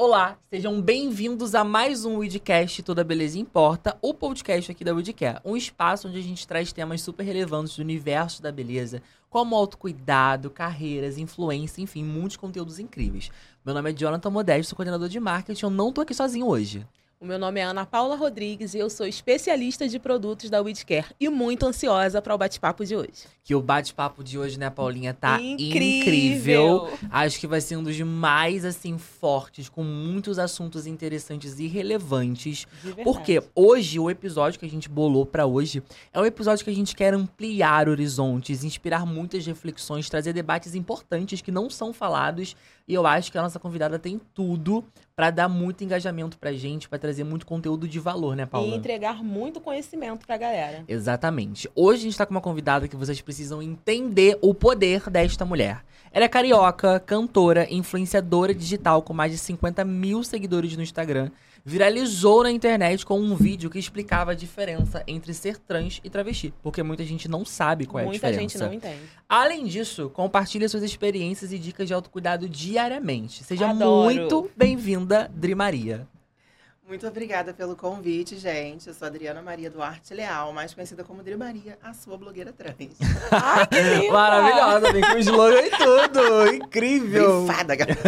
Olá, sejam bem-vindos a mais um Weedcast Toda Beleza Importa, o podcast aqui da Weedcare, um espaço onde a gente traz temas super relevantes do universo da beleza, como autocuidado, carreiras, influência, enfim, muitos conteúdos incríveis. Meu nome é Jonathan Modesto, sou coordenador de marketing, eu não tô aqui sozinho hoje. O meu nome é Ana Paula Rodrigues e eu sou especialista de produtos da Weedcare e muito ansiosa para o bate-papo de hoje. Que o bate-papo de hoje, né, Paulinha, tá Incrível. incrível. Acho que vai ser um dos mais, assim, fortes, com muitos assuntos interessantes e relevantes. Porque hoje, o episódio que a gente bolou pra hoje é um episódio que a gente quer ampliar horizontes, inspirar muitas reflexões, trazer debates importantes que não são falados. E eu acho que a nossa convidada tem tudo pra dar muito engajamento pra gente, pra trazer muito conteúdo de valor, né, Paula? E entregar muito conhecimento pra galera. Exatamente. Hoje a gente tá com uma convidada que vocês precisam entender o poder desta mulher. Ela é carioca, cantora, influenciadora digital com mais de 50 mil seguidores no Instagram. Viralizou na internet com um vídeo que explicava a diferença entre ser trans e travesti. Porque muita gente não sabe qual é a Muita diferença. gente não entende. Além disso, compartilha suas experiências e dicas de autocuidado diariamente. Seja Adoro. muito bem-vinda, Dri Maria. Muito obrigada pelo convite, gente. Eu sou Adriana Maria Duarte Leal, mais conhecida como Dri Maria, a sua blogueira trans. Ai, que linda! Maravilhosa, vem com slogan e tudo. Incrível. Brifada, galera.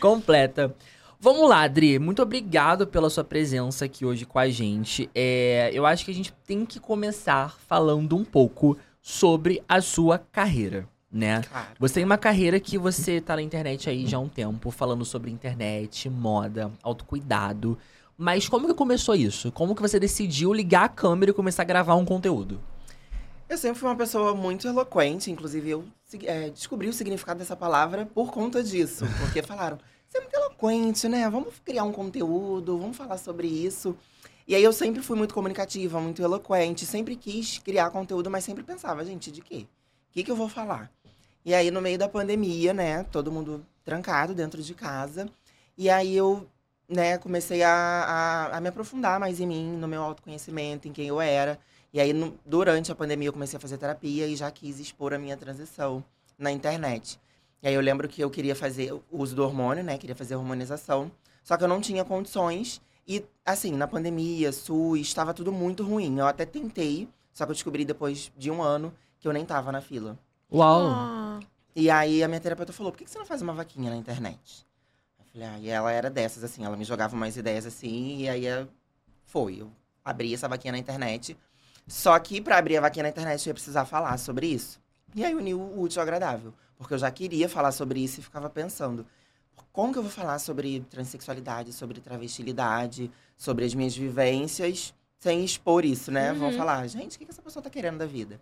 completa. Vamos lá, Adri. Muito obrigado pela sua presença aqui hoje com a gente. É, eu acho que a gente tem que começar falando um pouco sobre a sua carreira, né? Claro. Você tem uma carreira que você tá na internet aí já há um tempo, falando sobre internet, moda, autocuidado. Mas como que começou isso? Como que você decidiu ligar a câmera e começar a gravar um conteúdo? Eu sempre fui uma pessoa muito eloquente, inclusive eu é, descobri o significado dessa palavra por conta disso. Porque falaram, você é muito eloquente, né? Vamos criar um conteúdo, vamos falar sobre isso. E aí eu sempre fui muito comunicativa, muito eloquente, sempre quis criar conteúdo, mas sempre pensava, gente, de quê? O que, que eu vou falar? E aí, no meio da pandemia, né, todo mundo trancado dentro de casa. E aí eu, né, comecei a, a, a me aprofundar mais em mim, no meu autoconhecimento, em quem eu era. E aí, no- durante a pandemia, eu comecei a fazer terapia e já quis expor a minha transição na internet. E aí eu lembro que eu queria fazer o uso do hormônio, né? Queria fazer hormonização. Só que eu não tinha condições. E, assim, na pandemia, SUS, estava tudo muito ruim. Eu até tentei, só que eu descobri depois de um ano que eu nem tava na fila. Uau! Ah, E aí a minha terapeuta falou: por que você não faz uma vaquinha na internet? Eu falei, ah, e ela era dessas, assim, ela me jogava umas ideias assim, e aí foi. Eu abri essa vaquinha na internet. Só que pra abrir a vaquinha na internet eu ia precisar falar sobre isso. E aí uniu o útil ao agradável. Porque eu já queria falar sobre isso e ficava pensando. Como que eu vou falar sobre transexualidade, sobre travestilidade, sobre as minhas vivências, sem expor isso, né? Vão Uhum. falar, gente, o que essa pessoa tá querendo da vida?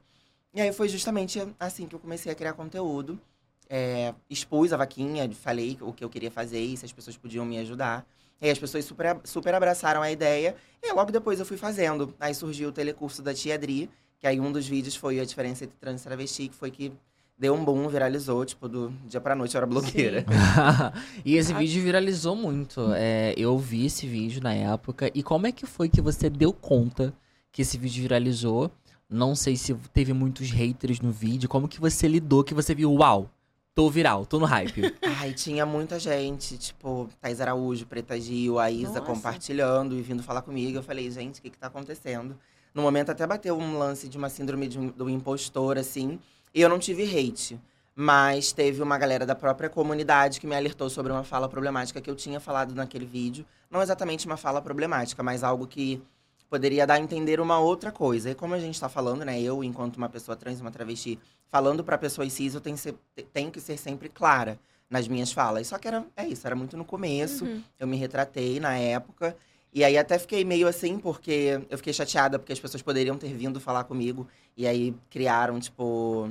E aí foi justamente assim que eu comecei a criar conteúdo. É, expus a vaquinha, falei o que eu queria fazer e se as pessoas podiam me ajudar. E aí as pessoas super, super abraçaram a ideia. E logo depois eu fui fazendo. Aí surgiu o telecurso da Tia Adri, que aí um dos vídeos foi a diferença entre trans e travesti, que foi que deu um boom, viralizou, tipo, do dia pra noite eu era blogueira. e esse Ah. vídeo viralizou muito. É, eu vi esse vídeo na época. E como é que foi que você deu conta que esse vídeo viralizou? Não sei se teve muitos haters no vídeo. Como que você lidou que você viu, uau, tô viral, tô no hype. Ai, tinha muita gente, tipo, Thais Araújo, Preta Gil, a Isa Nossa. compartilhando e vindo falar comigo. Eu falei, gente, o que que tá acontecendo? No momento até bateu um lance de uma síndrome de do impostor, assim. E eu não tive hate. Mas teve uma galera da própria comunidade que me alertou sobre uma fala problemática que eu tinha falado naquele vídeo. Não exatamente uma fala problemática, mas algo que poderia dar a entender uma outra coisa. E como a gente tá falando, né? Eu, enquanto uma pessoa trans, uma travesti, falando pra pessoas cis, eu tenho, que ser- tenho que ser sempre clara nas minhas falas. Só que era, é isso, era muito no começo. uhum. Eu me retratei na época. E aí até fiquei meio assim, porque eu fiquei chateada, porque as pessoas poderiam ter vindo falar comigo. E aí criaram, tipo.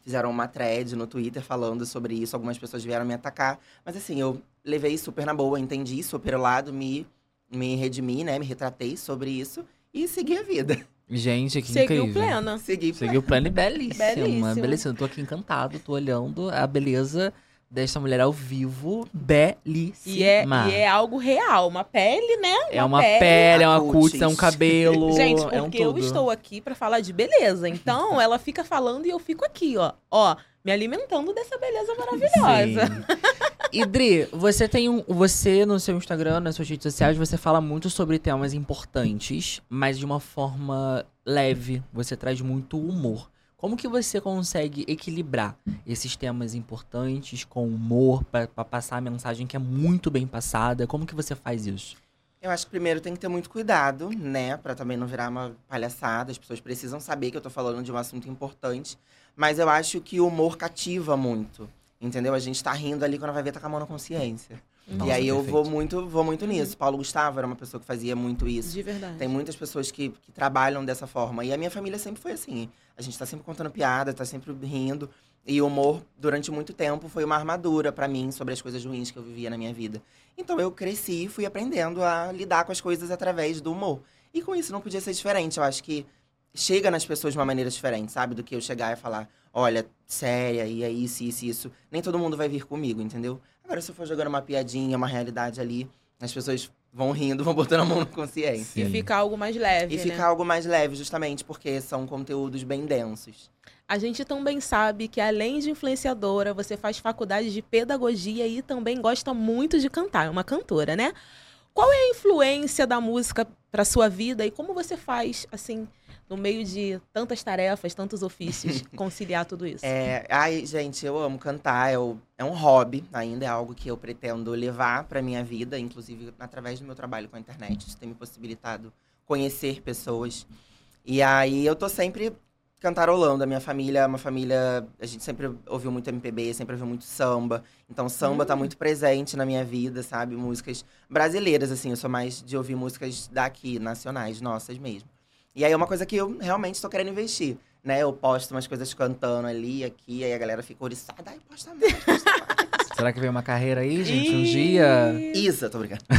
Fizeram uma thread no Twitter falando sobre isso. Algumas pessoas vieram me atacar. Mas assim, eu levei super na boa, entendi super o lado, me, me redimi, né? Me retratei sobre isso e segui a vida. Gente, que Seguiu incrível. plena. Segui Seguiu plano e belíssima. Belíssimo. Belíssima. Eu tô aqui encantado, tô olhando a beleza desta mulher ao vivo, belíssima. E é, e é algo real, uma pele, né? É uma pele, é uma uma cutis, é um cabelo, Gente, é um porque eu estou aqui pra falar de beleza. Então, ela fica falando e eu fico aqui, ó. Ó, me alimentando dessa beleza maravilhosa. Sim. E Dri, você tem um. Você no seu Instagram, nas suas redes sociais, você fala muito sobre temas importantes, mas de uma forma leve. Você traz muito humor. Como que você consegue equilibrar esses temas importantes com humor pra passar a mensagem que é muito bem passada? Como que você faz isso? Eu acho que primeiro tem que ter muito cuidado, né? Pra também não virar uma palhaçada. As pessoas precisam saber que eu tô falando de um assunto importante. Mas eu acho que o humor cativa muito. Entendeu? A gente tá rindo ali quando vai ver tá com a mão na consciência. Nossa, e aí eu vou muito, vou muito nisso. Paulo Gustavo era uma pessoa que fazia muito isso. De verdade. Tem muitas pessoas que, que trabalham dessa forma. E a minha família sempre foi assim. A gente tá sempre contando piada, tá sempre rindo. E o humor, durante muito tempo, foi uma armadura pra mim sobre as coisas ruins que eu vivia na minha vida. Então eu cresci e fui aprendendo a lidar com as coisas através do humor. E com isso não podia ser diferente. Eu acho que chega nas pessoas de uma maneira diferente, sabe? Do que eu chegar e falar, olha, séria, e é isso, isso, isso. Nem todo mundo vai vir comigo, entendeu? Agora, se eu for jogando uma piadinha, uma realidade ali, as pessoas vão rindo, vão botando a mão na consciência. E fica algo mais leve, E né? fica algo mais leve, justamente porque são conteúdos bem densos. A gente também sabe que, além de influenciadora, você faz faculdade de pedagogia e também gosta muito de cantar. É uma cantora, né? Qual é a influência da música para sua vida e como você faz, assim, no meio de tantas tarefas, tantos ofícios, conciliar tudo isso? É, ai, gente, eu amo cantar. É, o- é um hobby, ainda é algo que eu pretendo levar pra minha vida, inclusive através do meu trabalho com a internet. Isso tem me possibilitado conhecer pessoas. E aí eu tô sempre cantarolando. A minha família é uma família. A gente sempre ouviu muito MPB, sempre ouviu muito samba. Então, samba tá muito presente na minha vida, sabe? Músicas brasileiras, assim. Eu sou mais de ouvir músicas daqui, nacionais, nossas mesmo. E aí é uma coisa que eu realmente tô querendo investir. Né, eu posto umas coisas cantando ali, aqui, aí a galera fica oriçada. Ai, posta mais, posta mais. Será que vem uma carreira aí, gente? Um dia. Isa, tô brincando.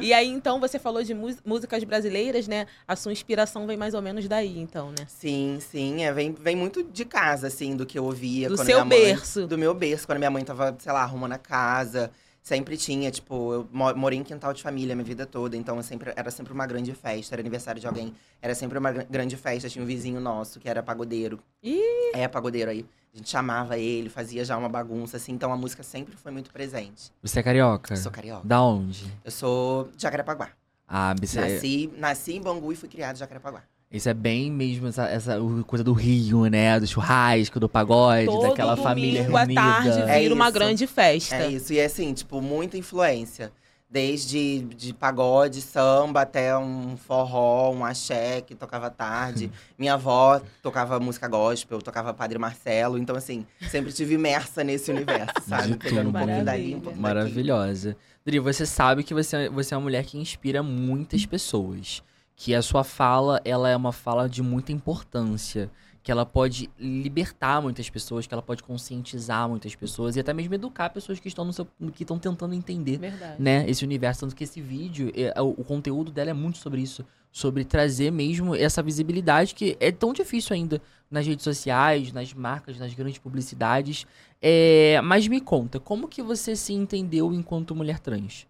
E aí, então, você falou de músicas brasileiras, né? A sua inspiração vem mais ou menos daí, então, né? Sim, sim, é, vem, vem muito de casa, assim, do que eu ouvia. Do quando seu minha mãe- berço. do meu berço, quando minha mãe tava, sei lá, arrumando a casa. Sempre tinha, tipo, eu mo- morei em quintal de família minha vida toda, então eu sempre, era sempre uma grande festa, era aniversário de alguém, era sempre uma gr- grande festa. Tinha um vizinho nosso que era pagodeiro. Ih! É, pagodeiro aí. A gente chamava ele, fazia já uma bagunça, assim, então a música sempre foi muito presente. Você é carioca? Eu sou carioca. Da onde? Eu sou de Jacarepaguá. Ah, você... Nasci, nasci em Bangu e fui criado em Jacarepaguá. Isso é bem mesmo essa, essa coisa do Rio, né? Do churrasco, do pagode, Todo daquela domingo família à reunida. tarde É vira uma isso. grande festa. É isso, e é assim, tipo, muita influência. Desde de pagode, samba, até um forró, um axé que tocava à tarde. Minha avó tocava música gospel, tocava Padre Marcelo. Então, assim, sempre tive imersa nesse universo, sabe? De Pegando um pouquinho dali, um pouquinho. Maravilhosa. Dri, você sabe que você, você é uma mulher que inspira muitas pessoas. Que a sua fala, ela é uma fala de muita importância. Que ela pode libertar muitas pessoas, que ela pode conscientizar muitas pessoas e até mesmo educar pessoas que estão no seu, que estão tentando entender Verdade. né, esse universo. Tanto que esse vídeo, é, o, o conteúdo dela é muito sobre isso. Sobre trazer mesmo essa visibilidade que é tão difícil ainda nas redes sociais, nas marcas, nas grandes publicidades. É, mas me conta, como que você se entendeu enquanto mulher trans?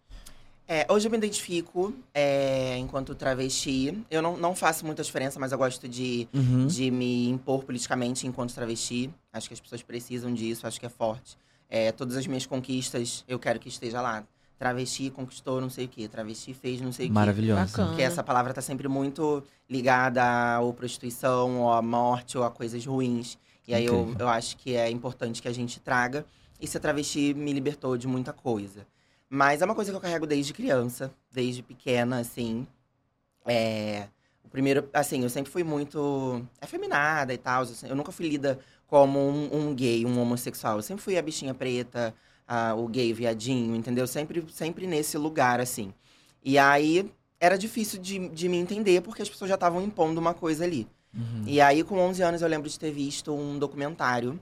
É, hoje eu me identifico é, enquanto travesti. Eu não, não faço muita diferença, mas eu gosto de Uhum. de me impor politicamente enquanto travesti. Acho que as pessoas precisam disso, acho que é forte. É, todas as minhas conquistas, eu quero que esteja lá. Travesti conquistou não sei o quê, travesti fez não sei o quê. Maravilhosa. Bacana. Porque essa palavra tá sempre muito ligada à ou prostituição, ou à morte, ou a coisas ruins. E aí eu, eu acho que é importante que a gente traga. E ser travesti me libertou de muita coisa. Mas é uma coisa que eu carrego desde criança, desde pequena, assim. É. O primeiro, assim, eu sempre fui muito afeminada e tal. Eu nunca fui lida como um, um gay, um homossexual. Eu sempre fui a bichinha preta, a- o gay viadinho, entendeu? Sempre, sempre nesse lugar, assim. E aí era difícil de, de me entender, porque as pessoas já estavam impondo uma coisa ali. Uhum. E aí, com 11 anos, eu lembro de ter visto um documentário.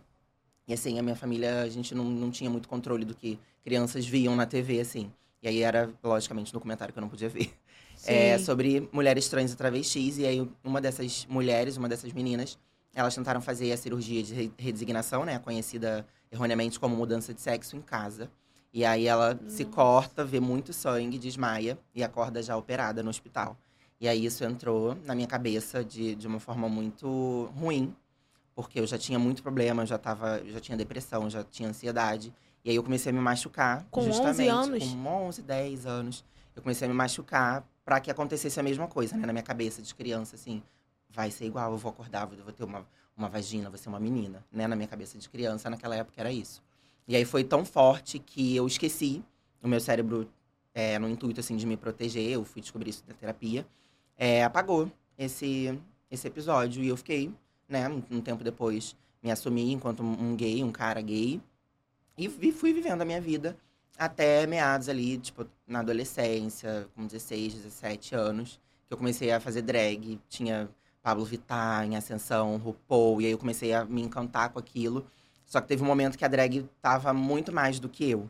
E assim, a minha família, a gente não, não tinha muito controle do que crianças viam na TV, assim. E aí era, logicamente, um documentário que eu não podia ver. É, sobre mulheres trans e travestis. E aí, uma dessas mulheres, uma dessas meninas, elas tentaram fazer a cirurgia de re- redesignação, né? Conhecida erroneamente como mudança de sexo em casa. E aí ela se corta, vê muito sangue, desmaia e acorda já operada no hospital. E aí isso entrou na minha cabeça de, de uma forma muito ruim, porque eu já tinha muito problema, eu já, tava, eu já tinha depressão, já tinha ansiedade. E aí eu comecei a me machucar. Com 11 justamente, anos? Com 11, 10 anos. Eu comecei a me machucar para que acontecesse a mesma coisa, né? Na minha cabeça de criança, assim. Vai ser igual, eu vou acordar, eu vou ter uma, uma vagina, vou ser uma menina, né? Na minha cabeça de criança, naquela época era isso. E aí foi tão forte que eu esqueci. O meu cérebro, é, no intuito, assim, de me proteger, eu fui descobrir isso na terapia, é, apagou esse, esse episódio. E eu fiquei, né, um, um tempo depois, me assumi enquanto um gay, um cara gay. E vi- fui vivendo a minha vida até meados ali, tipo, na adolescência, com 16, 17 anos, que eu comecei a fazer drag. Tinha Pablo Vittar em Ascensão, RuPaul, e aí eu comecei a me encantar com aquilo. Só que teve um momento que a drag tava muito mais do que eu.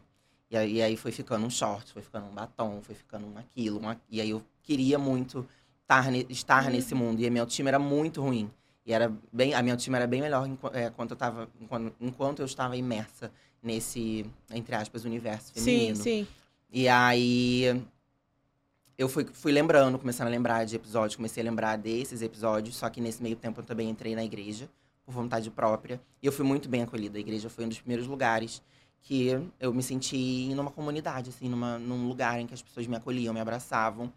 E aí, e aí foi ficando um short, foi ficando um batom, foi ficando um aquilo, um, e aí eu queria muito tar estar nesse mundo. E minha autoestima era muito ruim. E era bem, a minha autoestima era bem melhor enqu- é, enquanto, eu tava, enquanto, enquanto eu estava imersa nesse, entre aspas, universo Sim, feminino. sim. E aí eu fui, fui lembrando, começando a lembrar de episódios, comecei a lembrar desses episódios, só que nesse meio tempo eu também entrei na igreja, por vontade própria. E eu fui muito bem acolhida. A igreja foi um dos primeiros lugares que eu me senti numa comunidade, assim, numa, num lugar em que as pessoas me acolhiam, me abraçavam.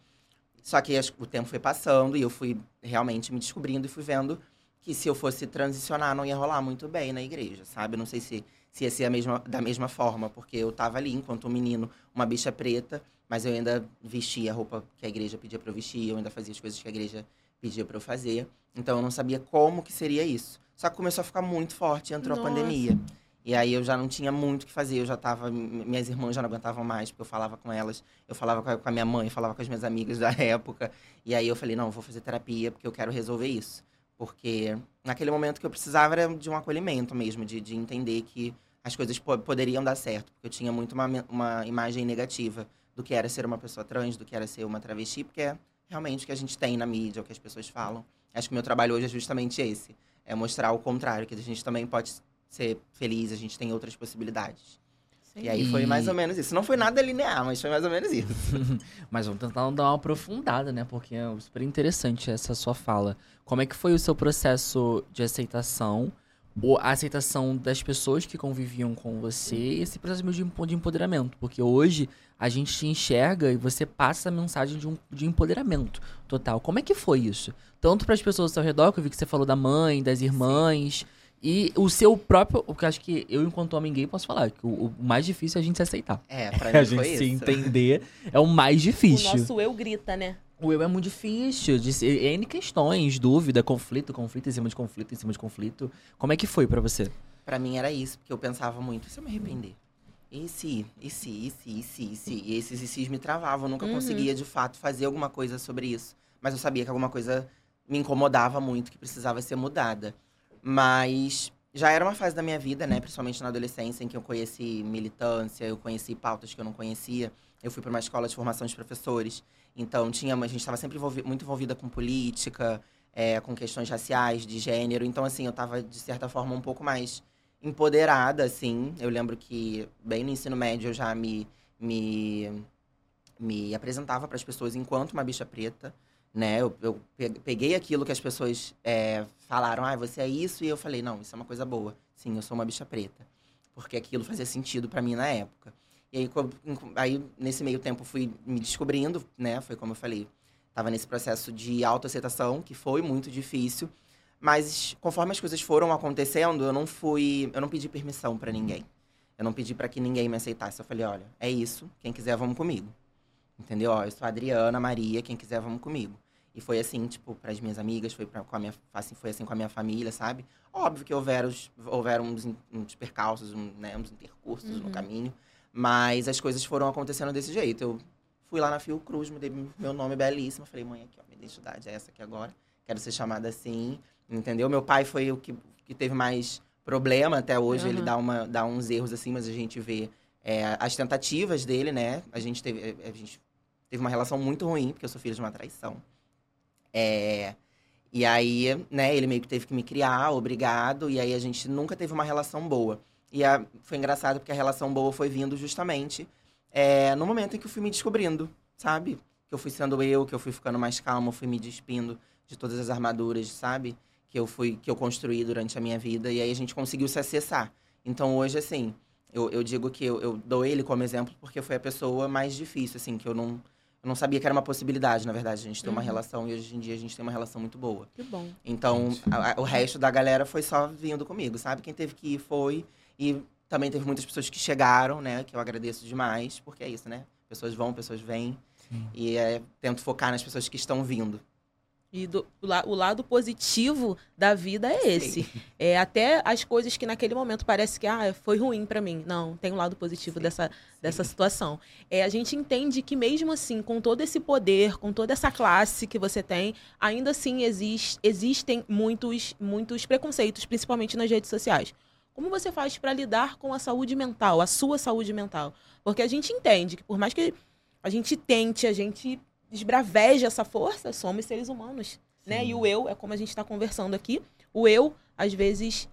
Só que as- o tempo foi passando e eu fui realmente me descobrindo e fui vendo que se eu fosse transicionar não ia rolar muito bem na igreja, sabe? Eu não sei se, se ia ser a mesma, da mesma forma, porque eu tava ali enquanto um menino, uma bicha preta, mas eu ainda vestia a roupa que a igreja pedia pra eu vestir, eu ainda fazia as coisas que a igreja pedia pra eu fazer. Então eu não sabia como que seria isso. Só que começou a ficar muito forte, entrou Nossa. a pandemia. E aí eu já não tinha muito o que fazer, eu já tava. Minhas irmãs já não aguentavam mais, porque eu falava com elas, eu falava com a, com a minha mãe, falava com as minhas amigas da época. E aí eu falei, não, vou fazer terapia porque eu quero resolver isso. Porque naquele momento que eu precisava era de um acolhimento mesmo, de, de entender que as coisas po- poderiam dar certo. Porque eu tinha muito uma, uma imagem negativa do que era ser uma pessoa trans, do que era ser uma travesti, porque é realmente o que a gente tem na mídia, o que as pessoas falam. Acho que o meu trabalho hoje é justamente esse. É mostrar o contrário, que a gente também pode ser feliz, a gente tem outras possibilidades. Sim. E aí foi mais ou menos isso. Não foi nada linear, mas foi mais ou menos isso. Mas vamos tentar dar uma aprofundada, né? Porque é super interessante essa sua fala. Como é que foi o seu processo de aceitação? Ou a aceitação das pessoas que conviviam com você e esse processo mesmo de empo- de empoderamento. Porque hoje a gente te enxerga e você passa a mensagem de, um, de empoderamento total. Como é que foi isso? Tanto para as pessoas ao seu redor, que eu vi que você falou da mãe, das irmãs, e o seu próprio. Porque eu acho que eu, enquanto homem gay, posso falar que o, o mais difícil é a gente se aceitar. É, pra a mim gente foi se isso. entender é o mais O difícil. nosso eu grita, né? O eu é muito difícil, de ser, N questões, dúvida, conflito, conflito em cima de conflito, em cima de conflito. Como é que foi pra você? Pra mim era isso, porque eu pensava muito, e se eu me arrepender? E se, e se, e se, e se, e se? E esses e se's me travavam, eu nunca Uhum. conseguia, de fato, fazer alguma coisa sobre isso. Mas eu sabia que alguma coisa me incomodava muito, que precisava ser mudada. Mas já era uma fase da minha vida, né? Principalmente na adolescência, em que eu conheci militância, eu conheci pautas que eu não conhecia. Eu fui para uma escola de formação de professores. Então, tinha, a gente estava sempre muito envolvida com política, é, com questões raciais, de gênero. Então, assim, eu estava, de certa forma, um pouco mais empoderada, assim. Eu lembro que, bem no ensino médio, eu já me, me, me apresentava para as pessoas enquanto uma bicha preta, né? Eu, eu pe- peguei aquilo que as pessoas é, falaram, ah, você é isso, e eu falei, não, isso é uma coisa boa. Sim, eu sou uma bicha preta. Porque aquilo fazia sentido para mim na época. E aí, aí, nesse meio tempo, fui me descobrindo, né? Foi como eu falei, tava nesse processo de autoaceitação, que foi muito difícil. Mas conforme as coisas foram acontecendo, eu não fui, eu não pedi permissão pra ninguém. Eu não pedi pra que ninguém me aceitasse. Eu falei, olha, é isso, quem quiser vamos comigo. Entendeu? Ó, eu sou a Adriana, Maria, quem quiser vamos comigo. E foi assim, tipo, pras minhas amigas, foi, pra, com a minha, assim, foi assim com a minha família, sabe? Óbvio que houveram, os- houveram uns, uns percalços, um, né, uns intercursos no Uhum. caminho. Mas as coisas foram acontecendo desse jeito. Eu fui lá na Fiocruz, mudei meu nome belíssimo. Falei, mãe, aqui, ó, minha identidade é essa aqui agora. Quero ser chamada assim. Entendeu? Meu pai foi o que, que teve mais problema até hoje. Ele Aham. dá, uma, dá uns erros assim, mas a gente vê é, as tentativas dele, né? A gente, teve, a gente teve uma relação muito ruim, porque eu sou filho de uma traição. É, E aí, né, ele meio que teve que me criar, obrigado. E aí a gente nunca teve uma relação boa. E a, foi engraçado porque a relação boa foi vindo justamente é, no momento em que eu fui me descobrindo, sabe? Que eu fui sendo eu, que eu fui ficando mais calma, fui me despindo de todas as armaduras, sabe? Que eu fui, que eu construí durante a minha vida. E aí a gente conseguiu se acessar. Então hoje, assim, eu, eu digo que eu, eu dou ele como exemplo porque foi a pessoa mais difícil, assim, que eu não eu não sabia que era uma possibilidade, na verdade, a gente ter uma Uhum. relação e hoje em dia a gente tem uma relação muito boa. Que bom. Então, a- a- o resto da galera foi só vindo comigo, sabe? Quem teve que ir foi. E também teve muitas pessoas que chegaram, né? Que eu agradeço demais, porque é isso, né? Pessoas vão, pessoas vêm. Sim. E é, tento focar nas pessoas que estão vindo. E do- o, la- o lado positivo da vida é esse. É até as coisas que naquele momento parece que ah, foi ruim pra mim. Não, tem um lado positivo Sim. dessa, dessa situação. É, a gente entende que mesmo assim, com todo esse poder, com toda essa classe que você tem, ainda assim exis- existem muitos, muitos preconceitos, principalmente nas redes sociais. Como você faz pra lidar com a saúde mental, a sua saúde mental? Porque a gente entende que por mais que a gente tente, a gente desbraveja essa força, somos seres humanos, né? E o eu, é como a gente está conversando aqui, o eu, às vezes,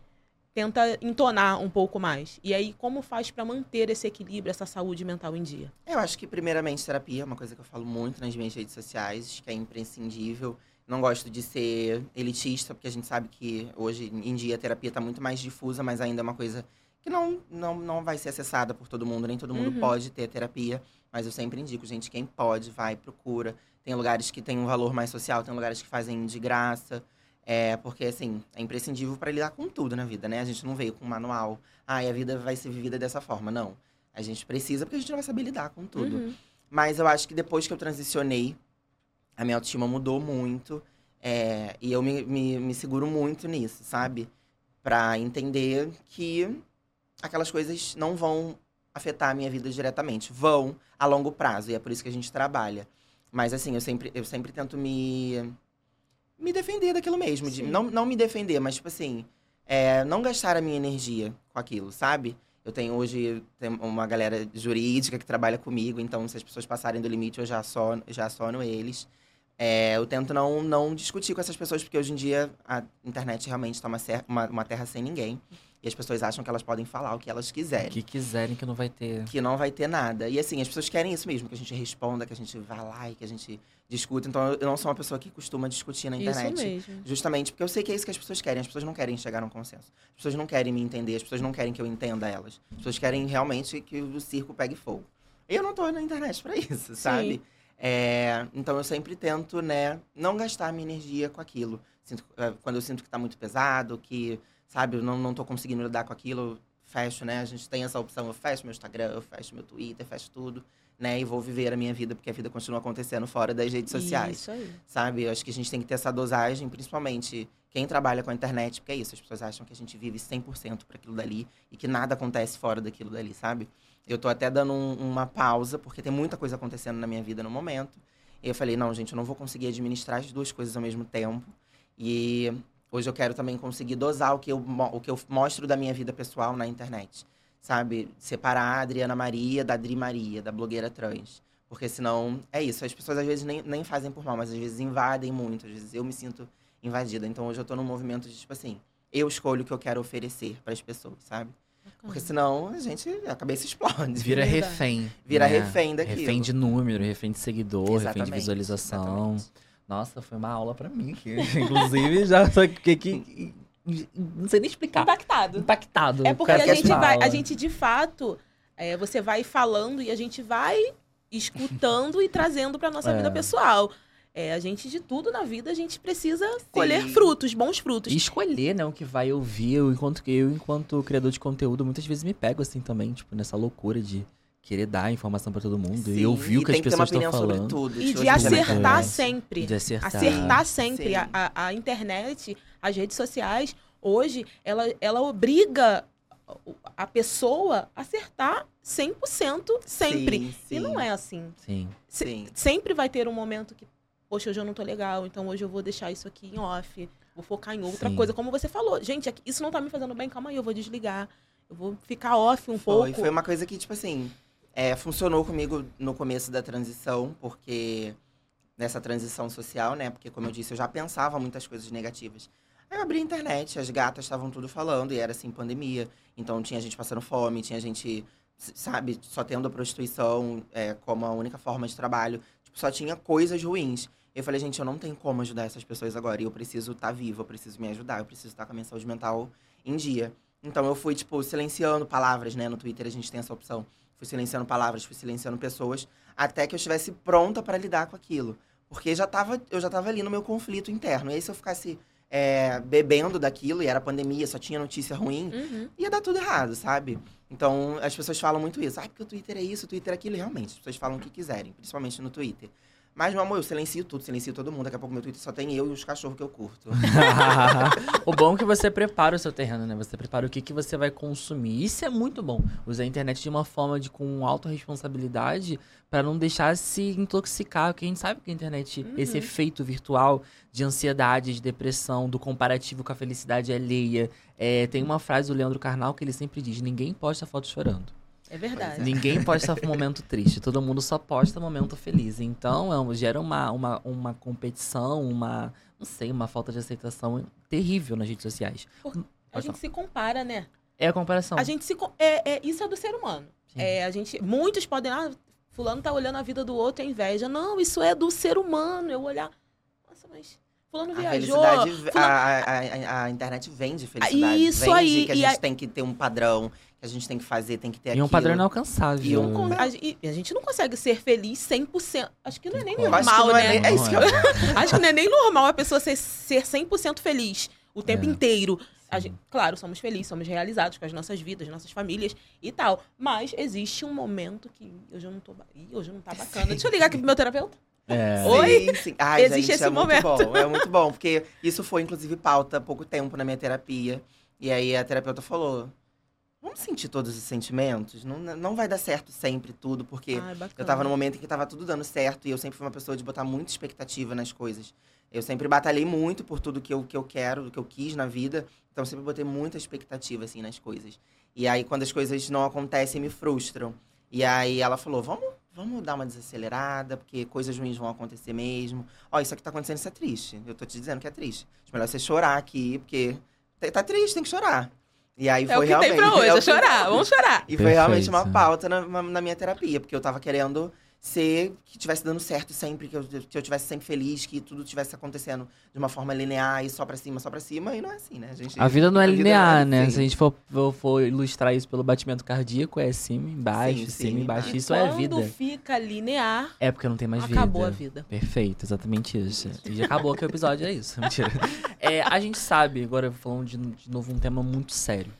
tenta entonar um pouco mais. E aí, como faz para manter esse equilíbrio, essa saúde mental em dia? Eu acho que, primeiramente, terapia é uma coisa que eu falo muito nas minhas redes sociais, que é imprescindível. Não gosto de ser elitista, porque a gente sabe que hoje em dia a terapia está muito mais difusa, mas ainda é uma coisa que não, não, não vai ser acessada por todo mundo, nem todo mundo Uhum. pode ter terapia. Mas eu sempre indico, gente, quem pode, vai, procura. Tem lugares que tem um valor mais social, tem lugares que fazem de graça. É, porque, assim, é imprescindível para lidar com tudo na vida, né? A gente não veio com um manual. Ah, e a vida vai ser vivida dessa forma. Não. A gente precisa, porque a gente não vai saber lidar com tudo. Uhum. Mas eu acho que depois que eu transicionei, a minha autoestima mudou muito. é, e eu me, me, me seguro muito nisso, sabe? Pra entender que aquelas coisas não vão afetar a minha vida diretamente. Vão a longo prazo, e é por isso que a gente trabalha. Mas assim, eu sempre, eu sempre tento me, me defender daquilo mesmo. De, não, não me defender, mas tipo assim, é, não gastar a minha energia com aquilo, sabe? Eu tenho hoje tem uma galera jurídica que trabalha comigo, então se as pessoas passarem do limite, eu já sono, já sono eles. É, eu tento não, não discutir com essas pessoas, porque hoje em dia a internet realmente está uma, uma, uma terra sem ninguém. E as pessoas acham que elas podem falar o que elas O quiserem. que quiserem que não vai ter. Que não vai ter nada. E assim, as pessoas querem isso mesmo, que a gente responda, que a gente vá lá e que a gente discuta. Então eu não sou uma pessoa que costuma discutir na internet. Isso mesmo. Justamente porque eu sei que é isso que as pessoas querem. As pessoas não querem chegar a um consenso. As pessoas não querem me entender. As pessoas não querem que eu entenda elas. As pessoas querem realmente que o circo pegue fogo. E eu não tô na internet pra isso, sabe? É, então eu sempre tento, né, não gastar minha energia com aquilo. Sinto- é, quando eu sinto que tá muito pesado, que, sabe, eu não, não tô conseguindo lidar com aquilo, fecho, né? A gente tem essa opção, eu fecho meu Instagram, eu fecho meu Twitter, fecho tudo, né? E vou viver a minha vida, porque a vida continua acontecendo fora das redes sociais Isso aí. sabe? Eu acho que a gente tem que ter essa dosagem, principalmente quem trabalha com a internet, porque é isso, as pessoas acham que a gente vive 100% para aquilo dali e que nada acontece fora daquilo dali, sabe? Eu tô até dando um- uma pausa, porque tem muita coisa acontecendo na minha vida no momento. E eu falei, não, gente, eu não vou conseguir administrar as duas coisas ao mesmo tempo. E hoje eu quero também conseguir dosar o que eu, o que eu mostro da minha vida pessoal na internet, sabe? Separar a Adriana Maria da Adri Maria, da blogueira trans. Porque senão, é isso. As pessoas às vezes nem, nem fazem por mal, mas às vezes invadem muito. Às vezes eu me sinto invadida. Então hoje eu tô num movimento de, tipo assim, eu escolho o que eu quero oferecer para as pessoas, sabe? Porque senão a gente, a cabeça explode. Vira refém. Vira né? refém daquilo. Refém de número, refém de seguidor, refém de Exatamente, visualização. exatamente. Nossa, foi uma aula pra mim aqui. Inclusive, já aqui, que Não sei nem explicar. Impactado. Impactado. É porque a que gente vai, a gente de fato, é, você vai falando e a gente vai escutando e trazendo pra nossa É. vida pessoal. É, a gente de tudo na vida a gente precisa colher Sim. frutos, bons frutos. E escolher, né, o que vai ouvir. Eu, enquanto eu, enquanto criador de conteúdo, muitas vezes me pego assim também, tipo, nessa loucura de querer dar informação pra todo mundo e Sim, ouvir o e que tem as pessoas ter uma estão opinião falando. sobre tudo. E de acertar internet. sempre. De acertar. Acertar sempre. A, a- internet, as redes sociais, hoje, ela, ela obriga a pessoa a acertar 100% sempre. Sim, E sim, não é assim. Sim. Se- Sim. Sempre vai ter um momento que, poxa, hoje eu não tô legal, então hoje eu vou deixar isso aqui em off, vou focar em outra Sim. coisa. Como você falou, gente, isso não tá me fazendo bem, calma aí, eu vou desligar. Eu vou ficar off um Foi, pouco. foi uma coisa que, tipo assim, é, funcionou comigo no começo da transição, porque nessa transição social, né? Porque, como eu disse, eu já pensava muitas coisas negativas. Aí eu abri a internet, as gatas estavam tudo falando, e era assim, pandemia. Então tinha gente passando fome, tinha gente, sabe, só tendo a prostituição é, como a única forma de trabalho. Tipo, só tinha coisas ruins. Eu falei, gente, eu não tenho como ajudar essas pessoas agora. E eu preciso estar viva, eu preciso me ajudar, eu preciso estar com a minha saúde mental em dia. Então eu fui, tipo, silenciando palavras, né? No Twitter a gente tem essa opção. Fui silenciando palavras, fui silenciando pessoas, até que eu estivesse pronta para lidar com aquilo. Porque já tava, eu já tava ali no meu conflito interno. E aí, se eu ficasse é, bebendo daquilo, e era pandemia, só tinha notícia ruim, Uhum. ia dar tudo errado, sabe? Então, as pessoas falam muito isso. Ah, porque o Twitter é isso, o Twitter é aquilo. E, Realmente, as pessoas falam o que quiserem, principalmente no Twitter. Mas, meu amor, eu silencio tudo, silencio todo mundo. Daqui a pouco meu Twitter só tem eu e os cachorros que eu curto. o bom é que você prepara o seu terreno, né? Você prepara o que, que você vai consumir. Isso é muito bom. Usar a internet de uma forma de com autorresponsabilidade para não deixar se intoxicar. Porque a gente sabe que a internet, Uhum. esse efeito virtual de ansiedade, de depressão, do comparativo com a felicidade alheia. É, tem uma frase do Leandro Carnal que ele sempre diz: ninguém posta foto chorando. É verdade. Ninguém posta momento triste, todo mundo só posta momento feliz. Então, é gera uma, uma, uma competição, uma, não sei, uma falta de aceitação terrível nas redes sociais. A Pode gente se compara, né? É a comparação. A gente se. É, é, isso é do ser humano. Sim. É, a gente, muitos podem. Ah, fulano tá olhando a vida do outro, é inveja. Não, isso é do ser humano. Eu olhar. Nossa, mas. Fulano A viajou. felicidade, fulano- a, a, a, a internet vende felicidade. Isso vende aí, que a e gente a- tem que ter um padrão, que a gente tem que fazer, tem que ter E aquilo. um padrão inalcançável. E um Con- a, e a gente não consegue ser feliz 100%. Acho que não é nem acho que normal, não né? é, nem- é isso que eu... Acho que não é nem normal a pessoa ser, ser 100% feliz o tempo É. inteiro. A Sim. gente- claro, somos felizes, somos realizados com as nossas vidas, nossas famílias e tal. Mas existe um momento que hoje eu não tô. hoje não tá bacana. Deixa eu ligar aqui pro meu terapeuta. É. Oi? Sim, sim. Ai, Existe gente, esse é momento. muito bom. É muito bom, porque isso foi, inclusive, pauta há pouco tempo na minha terapia. E aí a terapeuta falou: vamos sentir todos os sentimentos? Não, não vai dar certo sempre tudo, porque Ai, bacana. eu tava no momento em que tava tudo dando certo e eu sempre fui uma pessoa de botar muita expectativa nas coisas. Eu sempre batalhei muito por tudo que eu, que eu quero, do que eu quis na vida. Então sempre botei muita expectativa, assim, nas coisas. E aí, quando as coisas não acontecem, me frustram. E aí ela falou: vamos, vamos dar uma desacelerada, porque coisas ruins vão acontecer mesmo. Ó, isso aqui tá acontecendo, isso é triste. Eu tô te dizendo que é triste. Melhor você chorar aqui, porque tá- tá triste, tem que chorar. E aí É foi o que realmente. tem pra hoje, é é que- chorar. Vamos chorar. e foi realmente uma Perfeito. pauta na, na- na minha terapia, porque eu tava querendo ser que tivesse dando certo sempre, que eu, que eu tivesse sempre feliz, que tudo tivesse acontecendo de uma forma linear e só pra cima, só pra cima, e não é assim, né? A, gente, A vida não é a vida linear, né? assim. Se a gente for, for, for ilustrar isso pelo batimento cardíaco, é cima, embaixo, Sim, cima, sim, embaixo. embaixo. Isso é a Quando vida. fica linear, É porque não tem mais vida. acabou a vida. Perfeito, exatamente isso. E já acabou aqui o episódio, é isso. Mentira. É, a gente sabe, agora falando de, de novo um tema muito sério,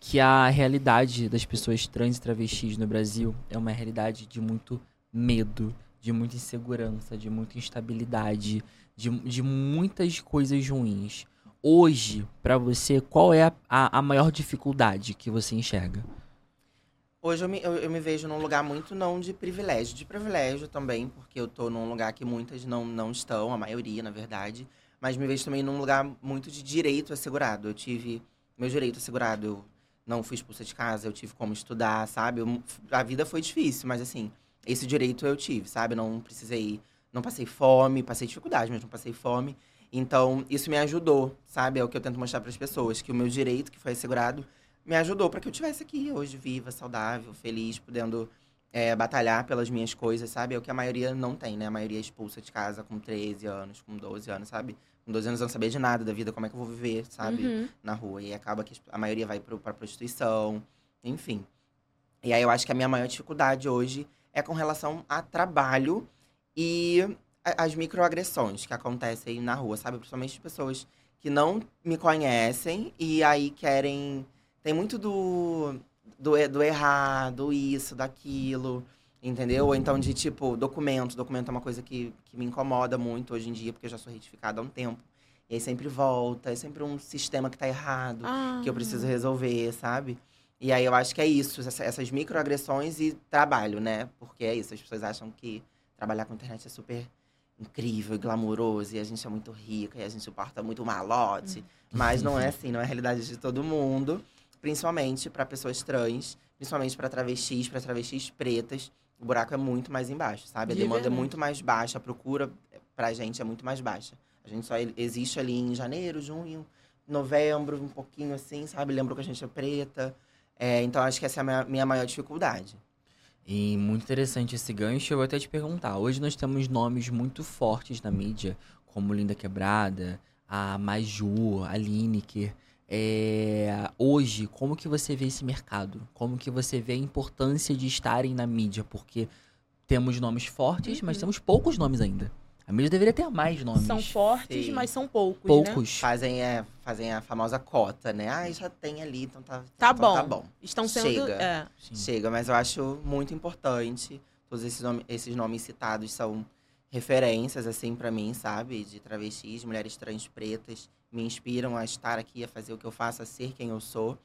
que a realidade das pessoas trans e travestis no Brasil é uma realidade de muito medo, de muita insegurança, de muita instabilidade, de, de muitas coisas ruins. Hoje, pra você, qual é a, a, a maior dificuldade que você enxerga? Hoje eu me, eu, eu me vejo num lugar muito não de privilégio. De privilégio também, porque eu tô num lugar que muitas não, não estão, a maioria, na verdade. Mas me vejo também num lugar muito de direito assegurado. Eu tive meu direito assegurado. Eu não fui expulsa de casa, eu tive como estudar, sabe? Eu- a vida foi difícil, mas assim, esse direito eu tive, sabe? Não precisei. Não passei fome, passei dificuldade, mas não passei fome. Então, isso me ajudou, sabe? É o que eu tento mostrar para as pessoas, que o meu direito que foi assegurado me ajudou para que eu estivesse aqui hoje, viva, saudável, feliz, podendo é, batalhar pelas minhas coisas, sabe? É o que a maioria não tem, né? A maioria é expulsa de casa com 13 anos, com 12 anos, sabe? Com 12 anos eu não sabia de nada da vida, como é que eu vou viver, sabe? Uhum. Na rua. E acaba que a maioria vai pro, pra prostituição, enfim. E aí eu acho que a minha maior dificuldade hoje é com relação a trabalho e as microagressões que acontecem na rua, sabe? Principalmente de pessoas que não me conhecem e aí querem. Tem muito do, do, do errar, do isso, daquilo, entendeu? Ou então de tipo, documento. Documento é uma coisa que, que me incomoda muito hoje em dia, porque eu já sou retificada há um tempo. E aí sempre volta, é sempre um sistema que tá errado Ah. que eu preciso resolver, sabe? E aí eu acho que é isso, essa- essas microagressões e trabalho, né? Porque é isso, as pessoas acham que trabalhar com internet é super incrível e glamouroso, e a gente é muito rica, e a gente suporta muito malote. Mas não é assim, não é a realidade de todo mundo. Principalmente para pessoas trans, principalmente para travestis, para travestis pretas, o buraco é muito mais embaixo, sabe? A De demanda é muito mais baixa, a procura pra gente é muito mais baixa. A gente só existe ali em janeiro, junho, novembro, um pouquinho assim, sabe? Lembro que a gente é preta. É, então, acho que essa é a minha, minha maior dificuldade. E muito interessante esse gancho. Eu vou até te perguntar. Hoje nós temos nomes muito fortes na mídia, como Linda Quebrada, a Maju, a Lineker. É, hoje, como que você vê esse mercado? Como que você vê a importância de estarem na mídia? Porque temos nomes fortes, mas Uhum. temos poucos nomes ainda. A mídia deveria ter mais nomes. São fortes, Sim. mas são poucos, né? poucos. Fazem, é, fazem a famosa cota, né? Ah, já tem ali, então tá, Tá então tá bom. bom. Estão sendo... Chega. É. Chega, mas eu acho muito importante. Todos esses, nome- esses nomes citados são referências, assim, pra mim, sabe? De travestis, mulheres trans pretas. Me inspiram a estar aqui, a fazer o que eu faço, a ser quem eu sou.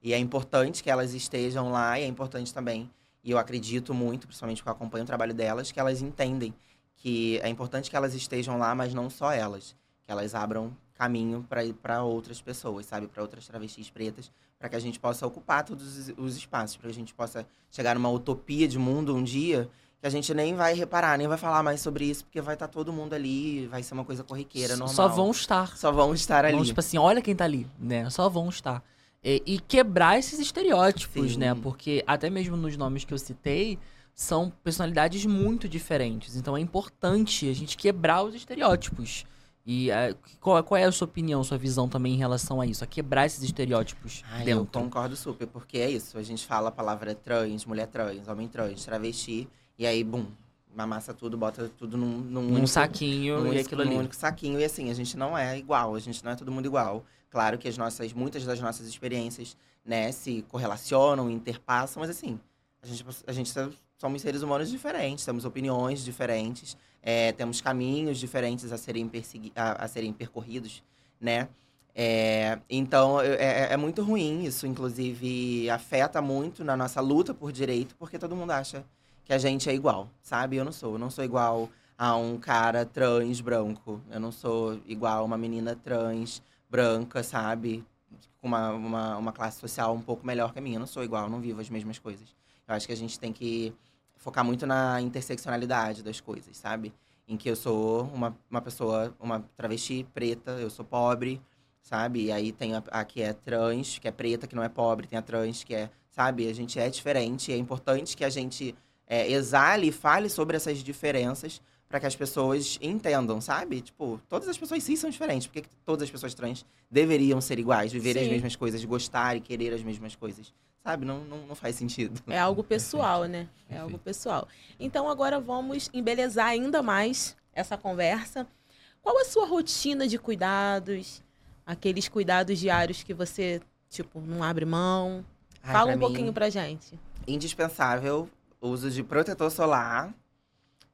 E é importante que elas estejam lá, e é importante também, e eu acredito muito, principalmente porque eu acompanho o trabalho delas, que elas entendem que é importante que elas estejam lá, mas não só elas. Que elas abram caminho para outras pessoas, sabe? Para outras travestis pretas, para que a gente possa ocupar todos os- os espaços, para que a gente possa chegar numa utopia de mundo um dia que a gente nem vai reparar, nem vai falar mais sobre isso, porque vai estar todo mundo ali, vai ser uma coisa corriqueira, normal. Só vão estar. Só vão estar ali. Vão, tipo assim, olha quem tá ali, né? Só vão estar. E, e quebrar esses estereótipos, Sim. né? Porque até mesmo nos nomes que eu citei, são personalidades muito diferentes. Então é importante a gente quebrar os estereótipos. E eh, qual, qual é a sua opinião, sua visão também em relação a isso? A quebrar esses estereótipos Ai, eu dentro. concordo super, porque é isso. A gente fala a palavra trans, mulher trans, homem trans, travesti, e aí, bum, amassa tudo, bota tudo num, num, Num único- saquinho num e aquilo num ali. único saquinho. E assim, a gente não é igual, a gente não é todo mundo igual. Claro que as nossas, muitas das nossas experiências, né, se correlacionam, interpassam, mas assim, a gente, a gente tá- somos seres humanos diferentes, temos opiniões diferentes, é, temos caminhos diferentes a serem, a, a serem percorridos, né? É, então, eu- é, é muito ruim isso, inclusive afeta muito na nossa luta por direito, porque todo mundo acha que a gente é igual, sabe? Eu não sou, eu não sou igual a um cara trans branco, eu não sou igual a uma menina trans branca, sabe? Com uma, uma, uma classe social um pouco melhor que a minha, eu não sou igual, não vivo as mesmas coisas. Eu acho que a gente tem que focar muito na interseccionalidade das coisas, sabe? Em que eu sou uma, uma pessoa, uma travesti preta, eu sou pobre, sabe? E aí tem a, a que é trans, que é preta, que não é pobre, tem a trans, que é, sabe? A gente é diferente, e é importante que a gente é, exale e fale sobre essas diferenças para que as pessoas entendam, sabe? Tipo, todas as pessoas sim são diferentes. Por que todas as pessoas trans deveriam ser iguais, viverem as Sim. mesmas coisas, gostar e querer as mesmas coisas? Sabe? Não, não, não faz sentido. É algo pessoal, né? É algo pessoal. Então agora vamos embelezar ainda mais essa conversa. Qual a sua rotina de cuidados? Aqueles cuidados diários que você, tipo, não abre mão? Ai, Fala um mim, pouquinho pra gente. indispensável uso de protetor solar,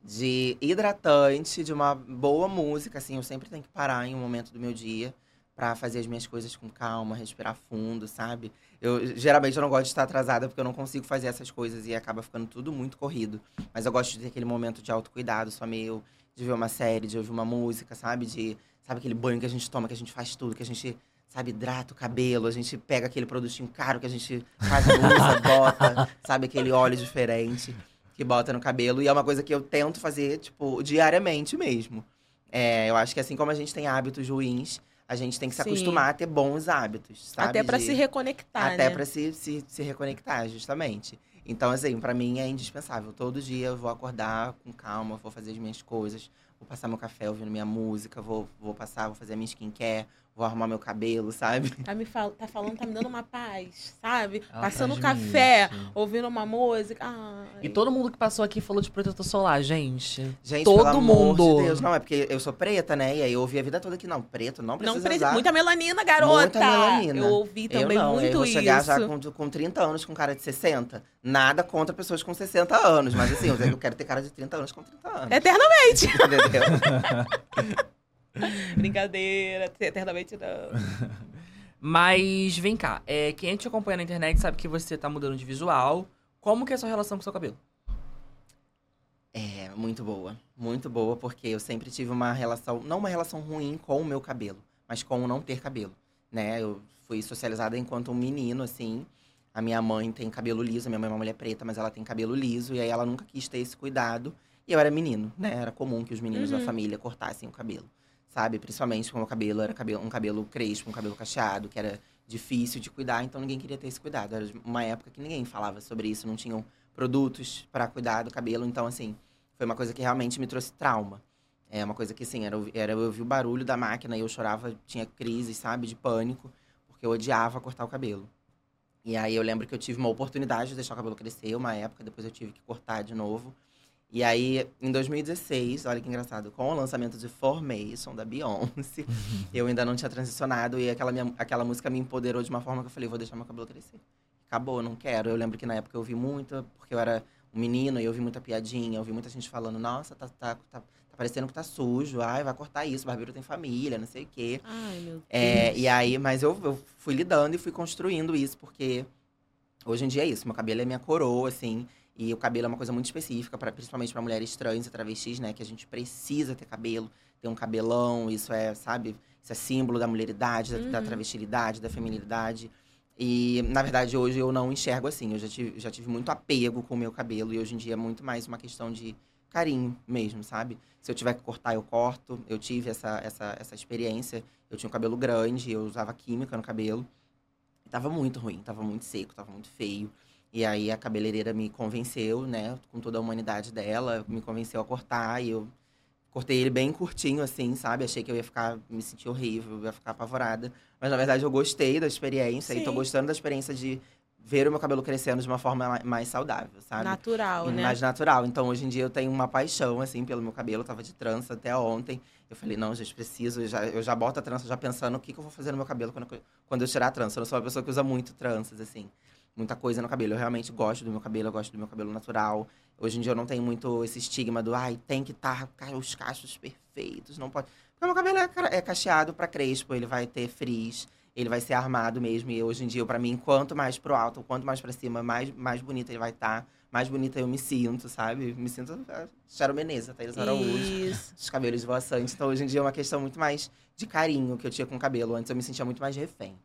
de hidratante, de uma boa música, assim, eu sempre tenho que parar em um momento do meu dia pra fazer as minhas coisas com calma, respirar fundo, sabe? Eu geralmente eu não gosto de estar atrasada porque eu não consigo fazer essas coisas e acaba ficando tudo muito corrido. Mas eu gosto de ter aquele momento de autocuidado só meu, de ver uma série, de ouvir uma música, sabe? De sabe aquele banho que a gente toma, que a gente faz tudo, que a gente sabe, hidrata o cabelo, a gente pega aquele produtinho caro que a gente faz usa, bota, sabe, aquele óleo diferente que bota no cabelo. E é uma coisa que eu tento fazer, tipo, diariamente mesmo. É, eu acho que assim como a gente tem hábitos ruins, a gente tem que se Sim. acostumar a ter bons hábitos, sabe? Até pra De- se reconectar, Até né? pra se, se, se reconectar, justamente. Então, assim, pra mim é indispensável. Todo dia eu vou acordar com calma, vou fazer as minhas coisas, vou passar meu café ouvindo minha música, vou, vou passar, vou fazer a minha skincare, vou arrumar meu cabelo, sabe? Tá me fal... tá falando, tá me dando uma paz, sabe? Ela Passando transmite. café, ouvindo uma música. Ai. E todo mundo que passou aqui falou de protetor solar, gente. Gente, Todo pelo amor mundo. de Deus. Não, é porque eu sou preta, né? E aí eu ouvi a vida toda que não, preto não precisa Não precisa. usar. Muita melanina, garota! Muita melanina. Eu ouvi eu também não, eu muito vou chegar isso. já com, com 30 anos com cara de 60. Nada contra pessoas com 60 anos. Mas assim, eu eu quero ter cara de 30 anos com 30 anos. Eternamente. Entendeu? Brincadeira, eternamente não. Mas vem cá, é, quem te acompanha na internet sabe que você tá mudando de visual. Como que é a sua relação com o seu cabelo? É, muito boa. Muito boa, porque eu sempre tive uma relação, não uma relação ruim com o meu cabelo, mas com o não ter cabelo, né? Eu fui socializada enquanto um menino, assim. A minha mãe tem cabelo liso, a minha mãe é uma mulher preta, mas ela tem cabelo liso, e aí ela nunca quis ter esse cuidado. E eu era menino, né? Era comum que os meninos Uhum. da família cortassem o cabelo, sabe? Principalmente porque o cabelo era cabelo, um cabelo crespo, um cabelo cacheado, que era difícil de cuidar, então ninguém queria ter esse cuidado. Era uma época que ninguém falava sobre isso, não tinham produtos para cuidar do cabelo, então assim, foi uma coisa que realmente me trouxe trauma. É uma coisa que assim, era, era eu ouvir o barulho da máquina e eu chorava, tinha crises, sabe, de pânico, porque eu odiava cortar o cabelo. E aí eu lembro que eu tive uma oportunidade de deixar o cabelo crescer uma época, depois eu tive que cortar de novo. E aí, em 2016, olha que engraçado, com o lançamento de Formation da Beyoncé, eu ainda não tinha transicionado e aquela, minha, aquela música me empoderou de uma forma que eu falei, vou deixar meu cabelo crescer. Acabou, não quero. Eu lembro que na época eu ouvi muito, porque eu era um menino e eu ouvi muita piadinha, eu ouvi muita gente falando, nossa, tá, tá, tá, tá parecendo que tá sujo, ai, vai cortar isso, o barbeiro tem família, não sei o quê. Ai, meu Deus. É, e aí, mas eu, eu fui lidando e fui construindo isso, porque hoje em dia é isso. Meu cabelo é minha coroa, assim. E o cabelo é uma coisa muito específica, pra, principalmente para mulheres trans e travestis, né? Que a gente precisa ter cabelo, ter um cabelão. Isso é, sabe? Isso é símbolo da mulheridade, da, da Uhum. travestilidade, da feminilidade. E, na verdade, hoje eu não enxergo assim. Eu já tive, já tive muito apego com o meu cabelo. E hoje em dia é muito mais uma questão de carinho mesmo, sabe? Se eu tiver que cortar, eu corto. Eu tive essa, essa, essa experiência. Eu tinha um cabelo grande, eu usava química no cabelo. E tava muito ruim, tava muito seco, tava muito feio. E aí a cabeleireira me convenceu, né, com toda a humanidade dela, me convenceu a cortar e eu cortei ele bem curtinho assim, sabe? Achei que eu ia ficar, me sentir horrível, ia ficar apavorada. Mas na verdade eu gostei da experiência e tô Sim. gostando da experiência de ver o meu cabelo crescendo de uma forma ma- mais saudável, sabe? Natural, né? mais natural. Então, hoje em dia, eu tenho uma paixão, assim, pelo meu cabelo. Eu tava de trança até ontem. Eu falei, não, gente, preciso. Eu já, eu já boto a trança já pensando o que, que eu vou fazer no meu cabelo quando, eu- quando eu tirar a trança. Eu não sou uma pessoa que usa muito tranças, assim. Muita coisa no cabelo. Eu realmente gosto do meu cabelo, eu gosto do meu cabelo natural. Hoje em dia, eu não tenho muito esse estigma do, ai, tem que estar os cachos perfeitos, não pode. Porque meu cabelo é, é cacheado pra crespo, ele vai ter frizz. Ele vai ser armado mesmo. E hoje em dia, pra mim, quanto mais pro alto, quanto mais pra cima, mais, mais bonito ele vai estar mais bonita eu me sinto, sabe? Me sinto a Sharon Menezes, Thaís Araújo. Os cabelos esvoaçantes. Então, hoje em dia, é uma questão muito mais de carinho que eu tinha com o cabelo. Antes, eu me sentia muito mais refém.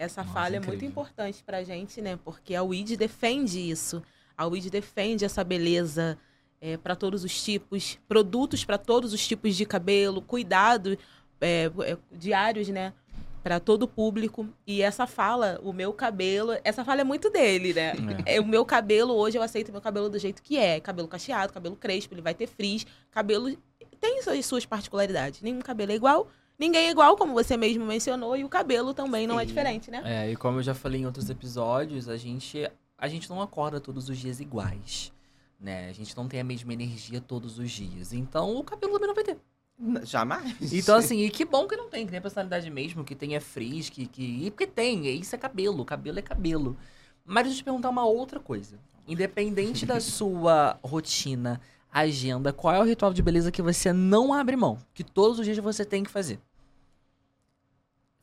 Essa Nossa, falha é muito importante pra gente, né? Porque a WID defende isso. A WID defende essa beleza é, para todos os tipos, produtos para todos os tipos de cabelo, cuidado é, é, diários, né? Para todo o público. E essa fala, o meu cabelo, essa fala é muito dele, né? É, o meu cabelo, hoje eu aceito meu cabelo do jeito que é. Cabelo cacheado, cabelo crespo, ele vai ter frizz. Cabelo tem suas, suas particularidades. Nenhum cabelo é igual. Ninguém é igual, como você mesmo mencionou, e o cabelo também não é Sim. diferente, né? É, e como eu já falei em outros episódios, a gente, a gente não acorda todos os dias iguais. Né? A gente não tem a mesma energia todos os dias. Então o cabelo também não vai ter. Jamais. Então, assim, e que bom que não tem, que tem personalidade mesmo, que tenha frizz, que, que. E porque tem, isso é cabelo, cabelo é cabelo. Mas deixa eu te perguntar uma outra coisa. Independente da sua rotina, agenda, qual é o ritual de beleza que você não abre mão? Que todos os dias você tem que fazer?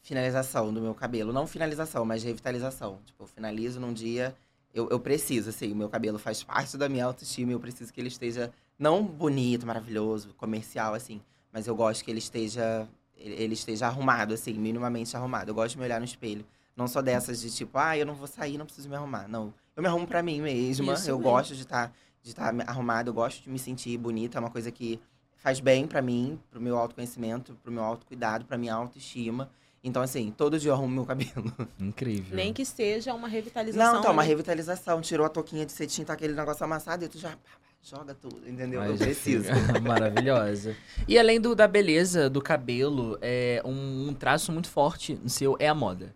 Finalização do meu cabelo. Não finalização, mas revitalização. Tipo, eu finalizo num dia. Eu, eu preciso, assim, o meu cabelo faz parte da minha autoestima. Eu preciso que ele esteja não bonito, maravilhoso, comercial, assim. Mas eu gosto que ele esteja. Ele esteja arrumado, assim, minimamente arrumado. Eu gosto de me olhar no espelho. Não sou dessas de tipo, ah, eu não vou sair, não preciso me arrumar. Não. Eu me arrumo pra mim mesma. Isso eu mesmo. gosto de estar de estar arrumada, eu gosto de me sentir bonita. É uma coisa que faz bem pra mim, pro meu autoconhecimento, pro meu autocuidado, pra minha autoestima. Então, assim, todo dia eu arrumo meu cabelo. Incrível. Nem que seja uma revitalização. Não, então, uma revitalização. Tirou a touquinha de cetim, tá aquele negócio amassado e tu já joga tudo, entendeu? Mas eu preciso. Maravilhosa. E além do, da beleza do cabelo, é um, um traço muito forte no seu é a moda.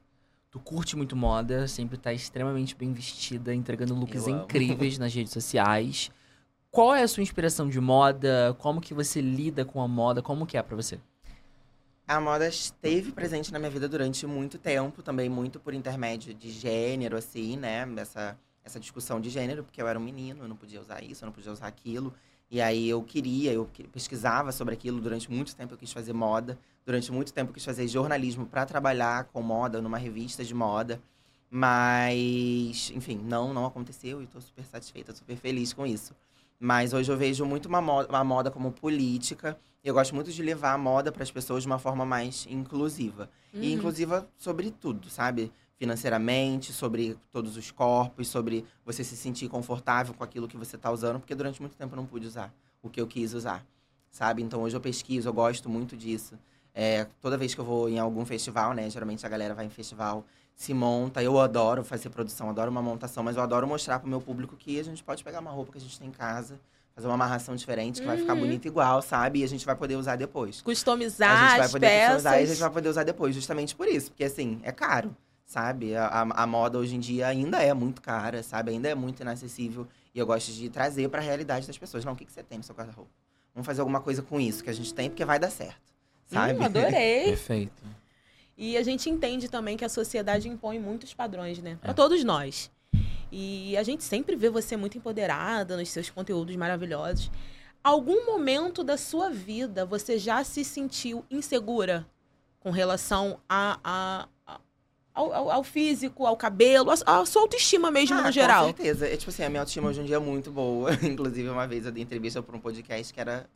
Tu curte muito moda, sempre tá extremamente bem vestida, entregando looks Eu amo. incríveis nas redes sociais. Qual é a sua inspiração de moda? Como que você lida com a moda? Como que é pra você? A moda esteve presente na minha vida durante muito tempo, também muito por intermédio de gênero, assim, né? Essa, essa discussão de gênero, porque eu era um menino, eu não podia usar isso, eu não podia usar aquilo. E aí eu queria, eu pesquisava sobre aquilo durante muito tempo, eu quis fazer moda. Durante muito tempo eu quis fazer jornalismo para trabalhar com moda, numa revista de moda. Mas, enfim, não, não aconteceu e tô super satisfeita, super feliz com isso. Mas hoje eu vejo muito uma moda, uma moda como política. E eu gosto muito de levar a moda para as pessoas de uma forma mais inclusiva. E Uhum. inclusiva sobre tudo, sabe? financeiramente, sobre todos os corpos, sobre você se sentir confortável com aquilo que você está usando, porque durante muito tempo eu não pude usar o que eu quis usar, sabe? Então hoje eu pesquiso, eu gosto muito disso. É, toda vez que eu vou em algum festival, né? Geralmente a galera vai em festival, se monta. Eu adoro fazer produção, adoro uma montação, mas eu adoro mostrar pro meu público que a gente pode pegar uma roupa que a gente tem em casa, fazer uma amarração diferente, que vai ficar Uhum. bonita igual, sabe? E a gente vai poder usar depois. a Customizar gente vai as poder customizar e a gente peças. vai poder usar depois, justamente por isso. Porque, assim, é caro, sabe? A, a, a moda hoje em dia ainda é muito cara, sabe? Ainda é muito inacessível. E eu gosto de trazer pra realidade das pessoas. Não, o que, que você tem no seu guarda-roupa? Vamos fazer alguma coisa com isso que a gente tem, porque vai dar certo, sabe? Hum, adorei. Perfeito. E a gente entende também que a sociedade impõe muitos padrões, né? Pra É. todos nós. E a gente sempre vê você muito empoderada nos seus conteúdos maravilhosos. Algum momento da sua vida você já se sentiu insegura com relação a, a- a- ao, ao- ao físico, ao cabelo, a, a sua autoestima mesmo Ah, no geral? Com certeza. É, tipo assim, a minha autoestima hoje em dia é muito boa. Inclusive, uma vez eu dei entrevista para um podcast que era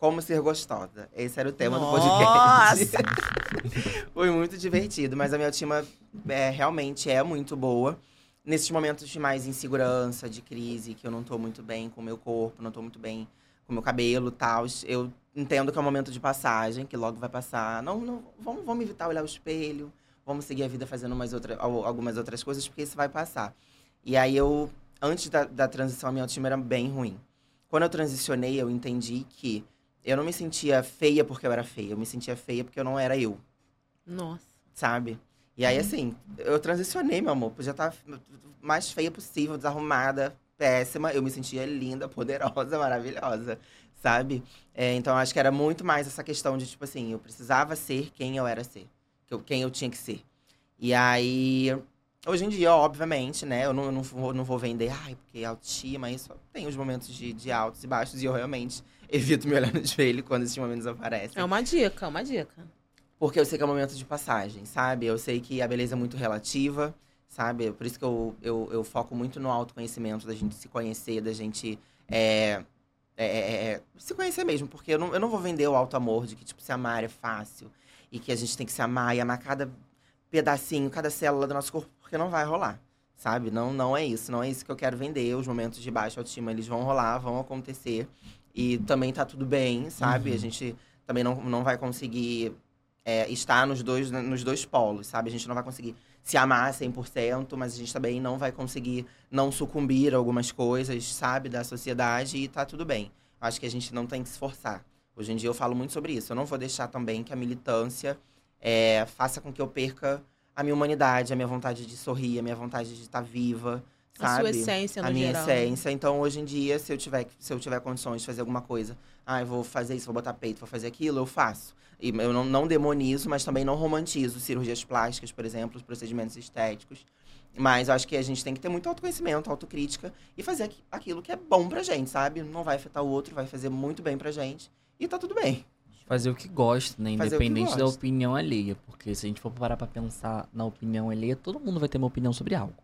Como Ser Gostosa. Esse era o tema do podcast. Foi muito divertido, mas a minha autoestima é, realmente é muito boa. Nesses momentos de mais insegurança, de crise, que eu não tô muito bem com o meu corpo, não tô muito bem com o meu cabelo e tal, eu entendo que é um momento de passagem, que logo vai passar. Não, não vamos, vamos evitar olhar o espelho, vamos seguir a vida fazendo umas outra, al- algumas outras coisas, porque isso vai passar. E aí eu, antes da, da transição, a minha autoestima era bem ruim. Quando eu transicionei, eu entendi que eu não me sentia feia porque eu era feia, eu me sentia feia porque eu não era eu Nossa. sabe? E aí, assim, eu transicionei, meu amor. Podia estar mais feia possível, desarrumada, péssima. Eu me sentia linda, poderosa, maravilhosa, sabe? É, então, acho que era muito mais essa questão de, tipo assim, eu precisava ser quem eu era ser. Quem eu tinha que ser. E aí, hoje em dia, obviamente, né? Eu não, eu não, vou, não vou vender, ai, porque autoestima, isso. Tem os momentos de, de altos e baixos. E eu realmente evito me olhar no espelho quando esses momentos aparecem. É uma dica, uma dica. Porque eu sei que é um momento de passagem, sabe? Eu sei que a beleza é muito relativa, sabe? Por isso que eu, eu, eu foco muito no autoconhecimento, da gente se conhecer, da gente é, é, é, é, se conhecer mesmo. Porque eu não, eu não vou vender o alto amor de que, tipo, se amar é fácil. E que a gente tem que se amar e amar cada pedacinho, cada célula do nosso corpo, porque não vai rolar. Sabe? Não, não é isso. Não é isso que eu quero vender. Os momentos de baixa autoestima, eles vão rolar, vão acontecer. E também tá tudo bem, sabe? Uhum. A gente também não, não vai conseguir é, estar nos dois, nos dois polos, sabe? A gente não vai conseguir se amar 100%, mas a gente também não vai conseguir não sucumbir a algumas coisas, sabe? Da sociedade e tá tudo bem. Acho que a gente não tem que se forçar. Hoje em dia eu falo muito sobre isso. Eu não vou deixar também que a militância é, faça com que eu perca a minha humanidade, a minha vontade de sorrir, a minha vontade de estar viva, A sabe? sua essência no a minha geral. essência. Então, hoje em dia, se eu tiver, se eu tiver condições de fazer alguma coisa, ah, eu vou fazer isso, vou botar peito, vou fazer aquilo, eu faço. E eu não, não demonizo, mas também não romantizo cirurgias plásticas, por exemplo, os procedimentos estéticos. Mas eu acho que a gente tem que ter muito autoconhecimento, autocrítica e fazer aqui- aquilo que é bom pra gente, sabe? Não vai afetar o outro, vai fazer muito bem pra gente. E tá tudo bem. Fazer o que gosta, né? Fazer Independente da gosta. opinião alheia. Porque se a gente for parar pra pensar na opinião alheia, todo mundo vai ter uma opinião sobre algo.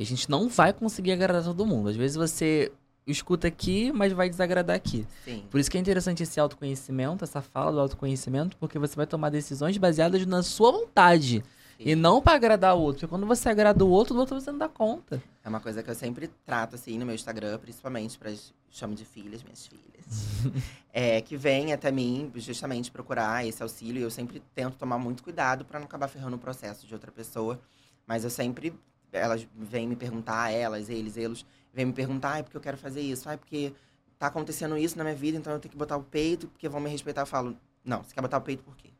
E a gente não vai conseguir agradar todo mundo. Às vezes você escuta aqui, mas vai desagradar aqui. Sim. Por isso que é interessante esse autoconhecimento, essa fala do autoconhecimento, porque você vai tomar decisões baseadas na sua vontade. E não pra agradar o outro. Porque quando você agrada o outro, do outro você não dá conta. É uma coisa que eu sempre trato, assim, no meu Instagram, principalmente para chamo de filhas, minhas filhas. é, que vêm até mim justamente procurar esse auxílio. E eu sempre tento tomar muito cuidado para não acabar ferrando o processo de outra pessoa. Mas eu sempre. Elas vêm me perguntar, elas, eles, eles, vêm me perguntar, ai, porque eu quero fazer isso, ai, porque tá acontecendo isso na minha vida, então eu tenho que botar o peito, porque vão me respeitar. Eu falo, não, você quer botar o peito por quê?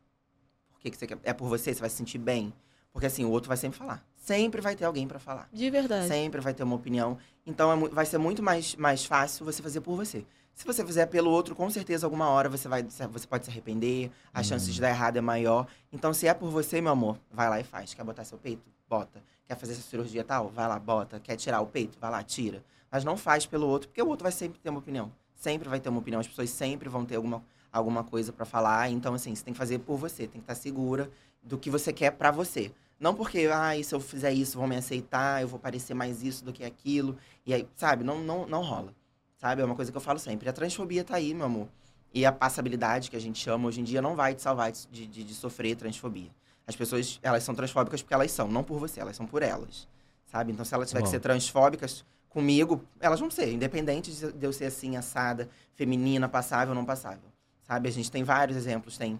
Por que, que você quer? É por você? Você vai se sentir bem? Porque assim, o outro vai sempre falar. Sempre vai ter alguém para falar. De verdade. Sempre vai ter uma opinião. Então é vai ser muito mais, mais fácil você fazer por você. Se você fizer pelo outro, com certeza alguma hora você vai você pode se arrepender, a Uhum. chance de dar errado é maior. Então se é por você, meu amor, vai lá e faz. Quer botar seu peito? Bota. Quer fazer essa cirurgia tal? Vai lá, bota. Quer tirar o peito? Vai lá, tira. Mas não faz pelo outro, porque o outro vai sempre ter uma opinião. Sempre vai ter uma opinião. As pessoas sempre vão ter alguma, alguma coisa para falar. Então, assim, você tem que fazer por você. Tem que estar segura do que você quer para você. Não porque, ah, se eu fizer isso, vão me aceitar, eu vou parecer mais isso do que aquilo. E aí, sabe, não, não, não rola. Sabe? É uma coisa que eu falo sempre. A transfobia tá aí, meu amor. E a passabilidade, que a gente chama, hoje em dia não vai te salvar de, de, de sofrer transfobia. As pessoas, elas são transfóbicas porque elas são, não por você, elas são por elas. Sabe? Então, se elas tiver Bom. que ser transfóbicas comigo, elas vão ser, independente de eu ser assim, assada, feminina, passável ou não passável. Sabe? A gente tem vários exemplos. Tem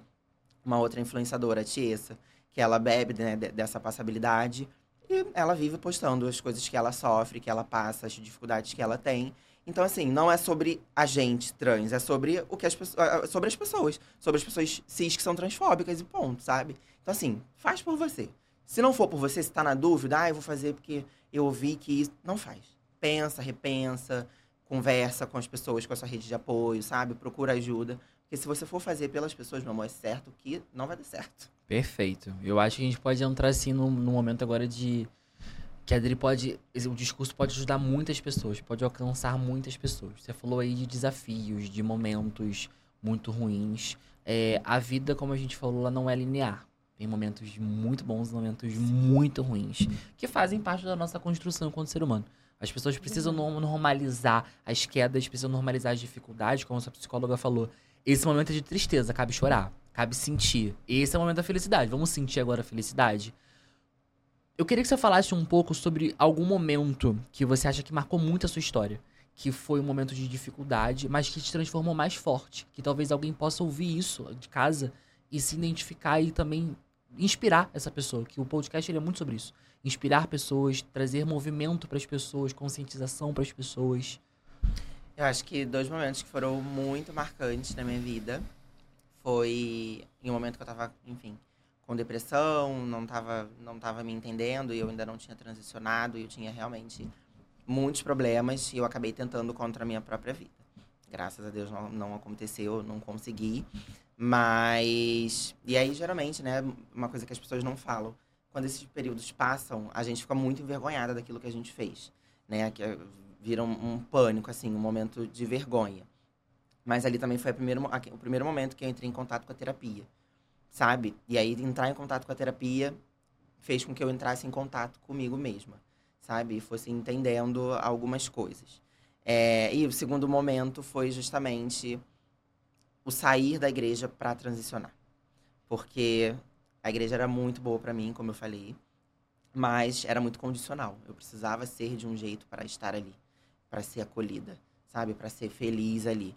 uma outra influenciadora, a Tiesa, que ela bebe né, de- dessa passabilidade e ela vive postando as coisas que ela sofre, que ela passa, as dificuldades que ela tem. Então, assim, não é sobre a gente trans, é sobre o que as pessoas. Sobre as pessoas. Sobre as pessoas cis que são transfóbicas e ponto, sabe? Então, assim, faz por você. Se não for por você, se tá na dúvida, ah, eu vou fazer porque eu ouvi que isso. Não faz. Pensa, repensa, conversa com as pessoas, com a sua rede de apoio, sabe? Procura ajuda. Porque se você for fazer pelas pessoas, meu amor, é certo que não vai dar certo. Perfeito. Eu acho que a gente pode entrar assim no momento agora de. Que Adri pode. O discurso pode ajudar muitas pessoas, pode alcançar muitas pessoas. Você falou aí de desafios, de momentos muito ruins. É, a vida, como a gente falou, ela não é linear. Tem momentos muito bons e momentos muito ruins. Que fazem parte da nossa construção enquanto ser humano. As pessoas precisam Uhum. no- normalizar as quedas, precisam normalizar as dificuldades, como a sua psicóloga falou. Esse momento é de tristeza, cabe chorar, cabe sentir. Esse é o momento da felicidade. Vamos sentir agora a felicidade? Eu queria que você falasse um pouco sobre algum momento que você acha que marcou muito a sua história. Que foi um momento de dificuldade, mas que te transformou mais forte. Que talvez alguém possa ouvir isso de casa e se identificar e também inspirar essa pessoa. Que o podcast ele é muito sobre isso. Inspirar pessoas, trazer movimento para as pessoas, conscientização para as pessoas. Eu acho que dois momentos que foram muito marcantes na minha vida foi em um momento que eu tava, enfim, com depressão, não tava, não tava me entendendo e eu ainda não tinha transicionado e eu tinha realmente muitos problemas e eu acabei tentando contra a minha própria vida. Graças a Deus não, não aconteceu, não consegui. Mas. E aí, geralmente, né, uma coisa que as pessoas não falam. Quando esses períodos passam, a gente fica muito envergonhada daquilo que a gente fez. Né? Que é- vira um, um pânico, assim, um momento de vergonha. Mas ali também foi primeiro, o primeiro momento que eu entrei em contato com a terapia. Sabe? E aí, entrar em contato com a terapia fez com que eu entrasse em contato comigo mesma. Sabe? E fosse entendendo algumas coisas. É, e o segundo momento foi justamente o sair da igreja para transicionar. Porque a igreja era muito boa para mim, como eu falei, mas era muito condicional. Eu precisava ser de um jeito para estar ali, para ser acolhida, sabe? Para ser feliz ali.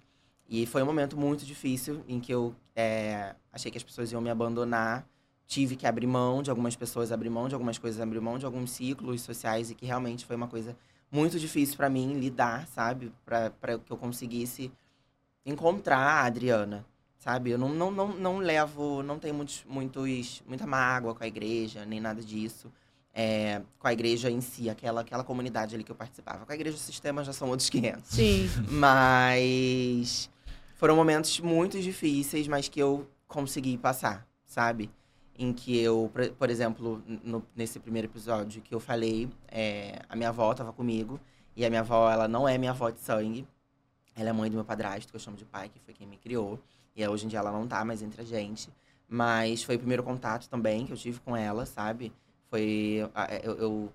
E foi um momento muito difícil em que eu é, achei que as pessoas iam me abandonar. Tive que abrir mão de algumas pessoas, abrir mão de algumas coisas, abrir mão de alguns ciclos sociais e que realmente foi uma coisa muito difícil para mim lidar, sabe? Para que eu conseguisse encontrar a Adriana, sabe? Eu não, não, não, não levo, não tenho muitos, muitos, muita mágoa com a igreja, nem nada disso. É, com a igreja em si, aquela, aquela comunidade ali que eu participava. Com a igreja o sistema já são outros 500. Sim. Mas foram momentos muito difíceis, mas que eu consegui passar, sabe? Em que eu, por- exemplo, no- nesse primeiro episódio que eu falei, é, a minha avó estava comigo. E a minha avó, ela não é minha avó de sangue. Ela é mãe do meu padrasto, que eu chamo de pai, que foi quem me criou. E hoje em dia ela não tá mais entre a gente. Mas foi o primeiro contato também que eu tive com ela, sabe? Foi. a- Eu, eu-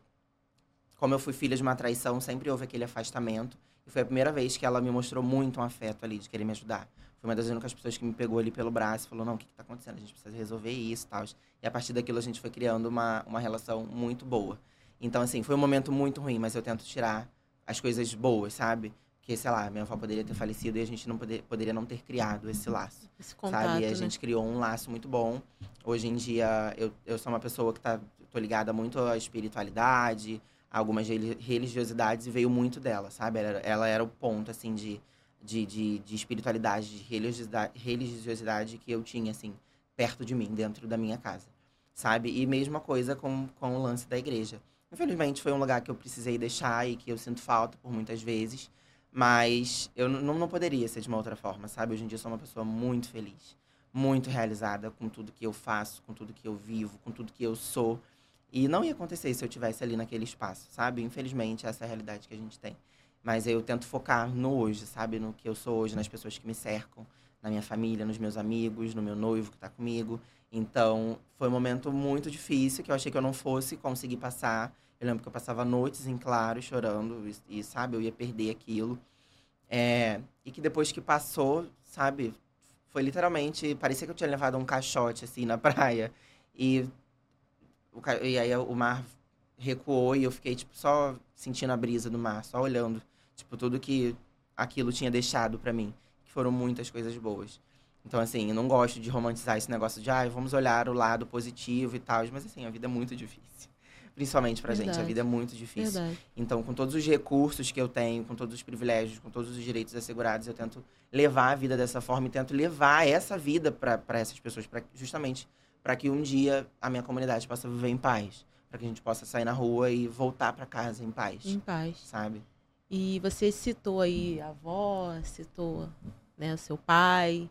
como eu fui filha de uma traição, sempre houve aquele afastamento. E foi a primeira vez que ela me mostrou muito um afeto ali, de querer me ajudar. Foi uma das únicas pessoas que me pegou ali pelo braço e falou: Não, o que, que tá acontecendo? A gente precisa resolver isso e tal. E a partir daquilo a gente foi criando uma, uma relação muito boa. Então, assim, foi um momento muito ruim, mas eu tento tirar as coisas boas, sabe? Porque, sei lá, minha avó poderia ter falecido e a gente não poder, poderia não ter criado esse laço Esse contato, sabe? E a né? gente criou um laço muito bom. Hoje em dia, eu, eu sou uma pessoa que tá, tô ligada muito à espiritualidade, a algumas reli- religiosidades, e veio muito dela, sabe? Ela, ela era o ponto, assim, de, de, de, de espiritualidade, de religiosidade, religiosidade que eu tinha, assim, perto de mim, dentro da minha casa, sabe? E mesma coisa com, com o lance da igreja. Infelizmente, foi um lugar que eu precisei deixar e que eu sinto falta por muitas vezes. Mas eu não, não poderia ser de uma outra forma, sabe? Hoje em dia eu sou uma pessoa muito feliz, muito realizada com tudo que eu faço, com tudo que eu vivo, com tudo que eu sou. E não ia acontecer se eu tivesse ali naquele espaço, sabe? Infelizmente, essa é a realidade que a gente tem. Mas eu tento focar no hoje, sabe? No que eu sou hoje, nas pessoas que me cercam, na minha família, nos meus amigos, no meu noivo que tá comigo. Então, foi um momento muito difícil que eu achei que eu não fosse conseguir passar. Eu lembro que eu passava noites em claro chorando e, e, sabe, eu ia perder aquilo. É, e que depois que passou, sabe, foi literalmente, parecia que eu tinha levado um caixote assim na praia e o e aí o mar recuou e eu fiquei, tipo, só sentindo a brisa do mar, só olhando, tipo, tudo que aquilo tinha deixado pra mim. Que foram muitas coisas boas. Então, assim, eu não gosto de romantizar esse negócio de, ai, vamos olhar o lado positivo e tal. Mas, assim, a vida é muito difícil. Principalmente pra gente, a Verdade. vida é muito difícil. Verdade. Então, com todos os recursos que eu tenho, com todos os privilégios, com todos os direitos assegurados, eu tento levar a vida dessa forma e tento levar essa vida para essas pessoas, pra, justamente para que um dia a minha comunidade possa viver em paz, para que a gente possa sair na rua e voltar para casa em paz, Em paz. sabe? E você citou aí a avó, citou né, o seu pai,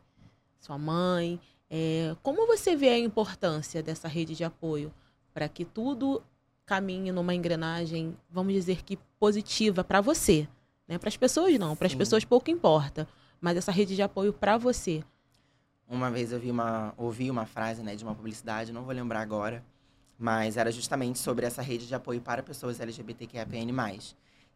sua mãe. É, como você vê a importância dessa rede de apoio para que tudo caminhe numa engrenagem, vamos dizer que positiva para você? Né? Para as pessoas não, para as pessoas pouco importa, mas essa rede de apoio para você. Uma vez eu vi uma, ouvi uma frase né, de uma publicidade, não vou lembrar agora, mas era justamente sobre essa rede de apoio para pessoas LGBTQIAPN+.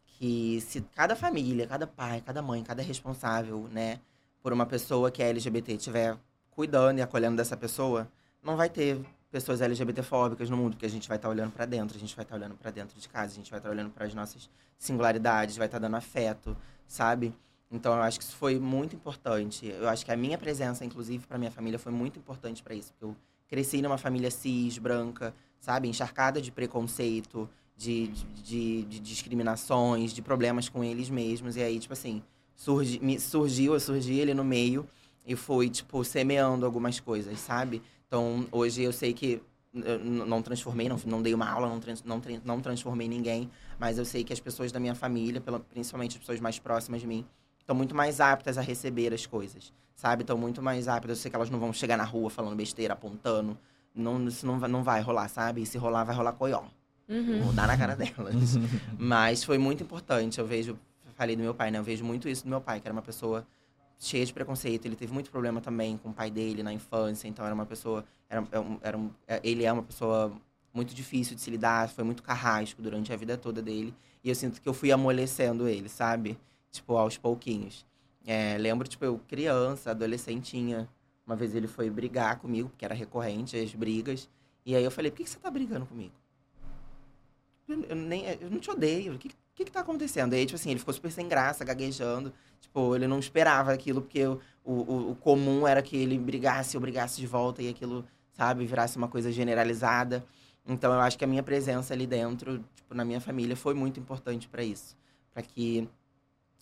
Que se cada família, cada pai, cada mãe, cada responsável, né, por uma pessoa que é LGBT estiver cuidando e acolhendo dessa pessoa, não vai ter pessoas LGBTfóbicas no mundo, porque a gente vai estar olhando para dentro, a gente vai estar olhando para dentro de casa, a gente vai estar olhando para as nossas singularidades, vai estar dando afeto, sabe? Então eu acho que isso foi muito importante. Eu acho que a minha presença, inclusive, para minha família foi muito importante para isso, porque eu cresci numa família cis, branca, sabe, encharcada de preconceito, de, de, de- de discriminações, de problemas com eles mesmos. E aí, tipo assim, surgi, me, surgiu, eu surgi ali no meio e fui, tipo, semeando algumas coisas, sabe? Então, hoje eu sei que eu não transformei, não, não dei uma aula, não, trans- não, não transformei ninguém, mas eu sei que as pessoas da minha família, pela- principalmente as pessoas mais próximas de mim, estão muito mais aptas a receber as coisas, sabe? Estão muito mais aptas. Eu sei que elas não vão chegar na rua falando besteira, apontando. Não, isso não vai, não vai rolar, sabe? E se rolar, vai rolar coió. Uhum. Vou dar na cara delas. Mas foi muito importante. Eu vejo, falei do meu pai, né? Eu vejo muito isso do meu pai, que era uma pessoa cheia de preconceito. Ele teve muito problema também com o pai dele na infância. Então era uma pessoa. Era, é era é- ele é uma pessoa muito difícil de se lidar. Foi muito carrasco durante a vida toda dele. E eu sinto que eu fui amolecendo ele, sabe? Tipo, aos pouquinhos. É, lembro, tipo, eu criança, adolescentinha. Uma vez ele foi brigar comigo, porque era recorrente as brigas. E aí eu falei, por que, que você tá brigando comigo? Eu, eu nem, eu não te odeio. O que, que que tá acontecendo? Aí, tipo assim, ele ficou super sem graça, gaguejando. Tipo, ele não esperava aquilo, porque o, o, o comum era que ele brigasse, eu brigasse de volta e aquilo, sabe, virasse uma coisa generalizada. Então, eu acho que a minha presença ali dentro, tipo, na minha família, foi muito importante para isso. para que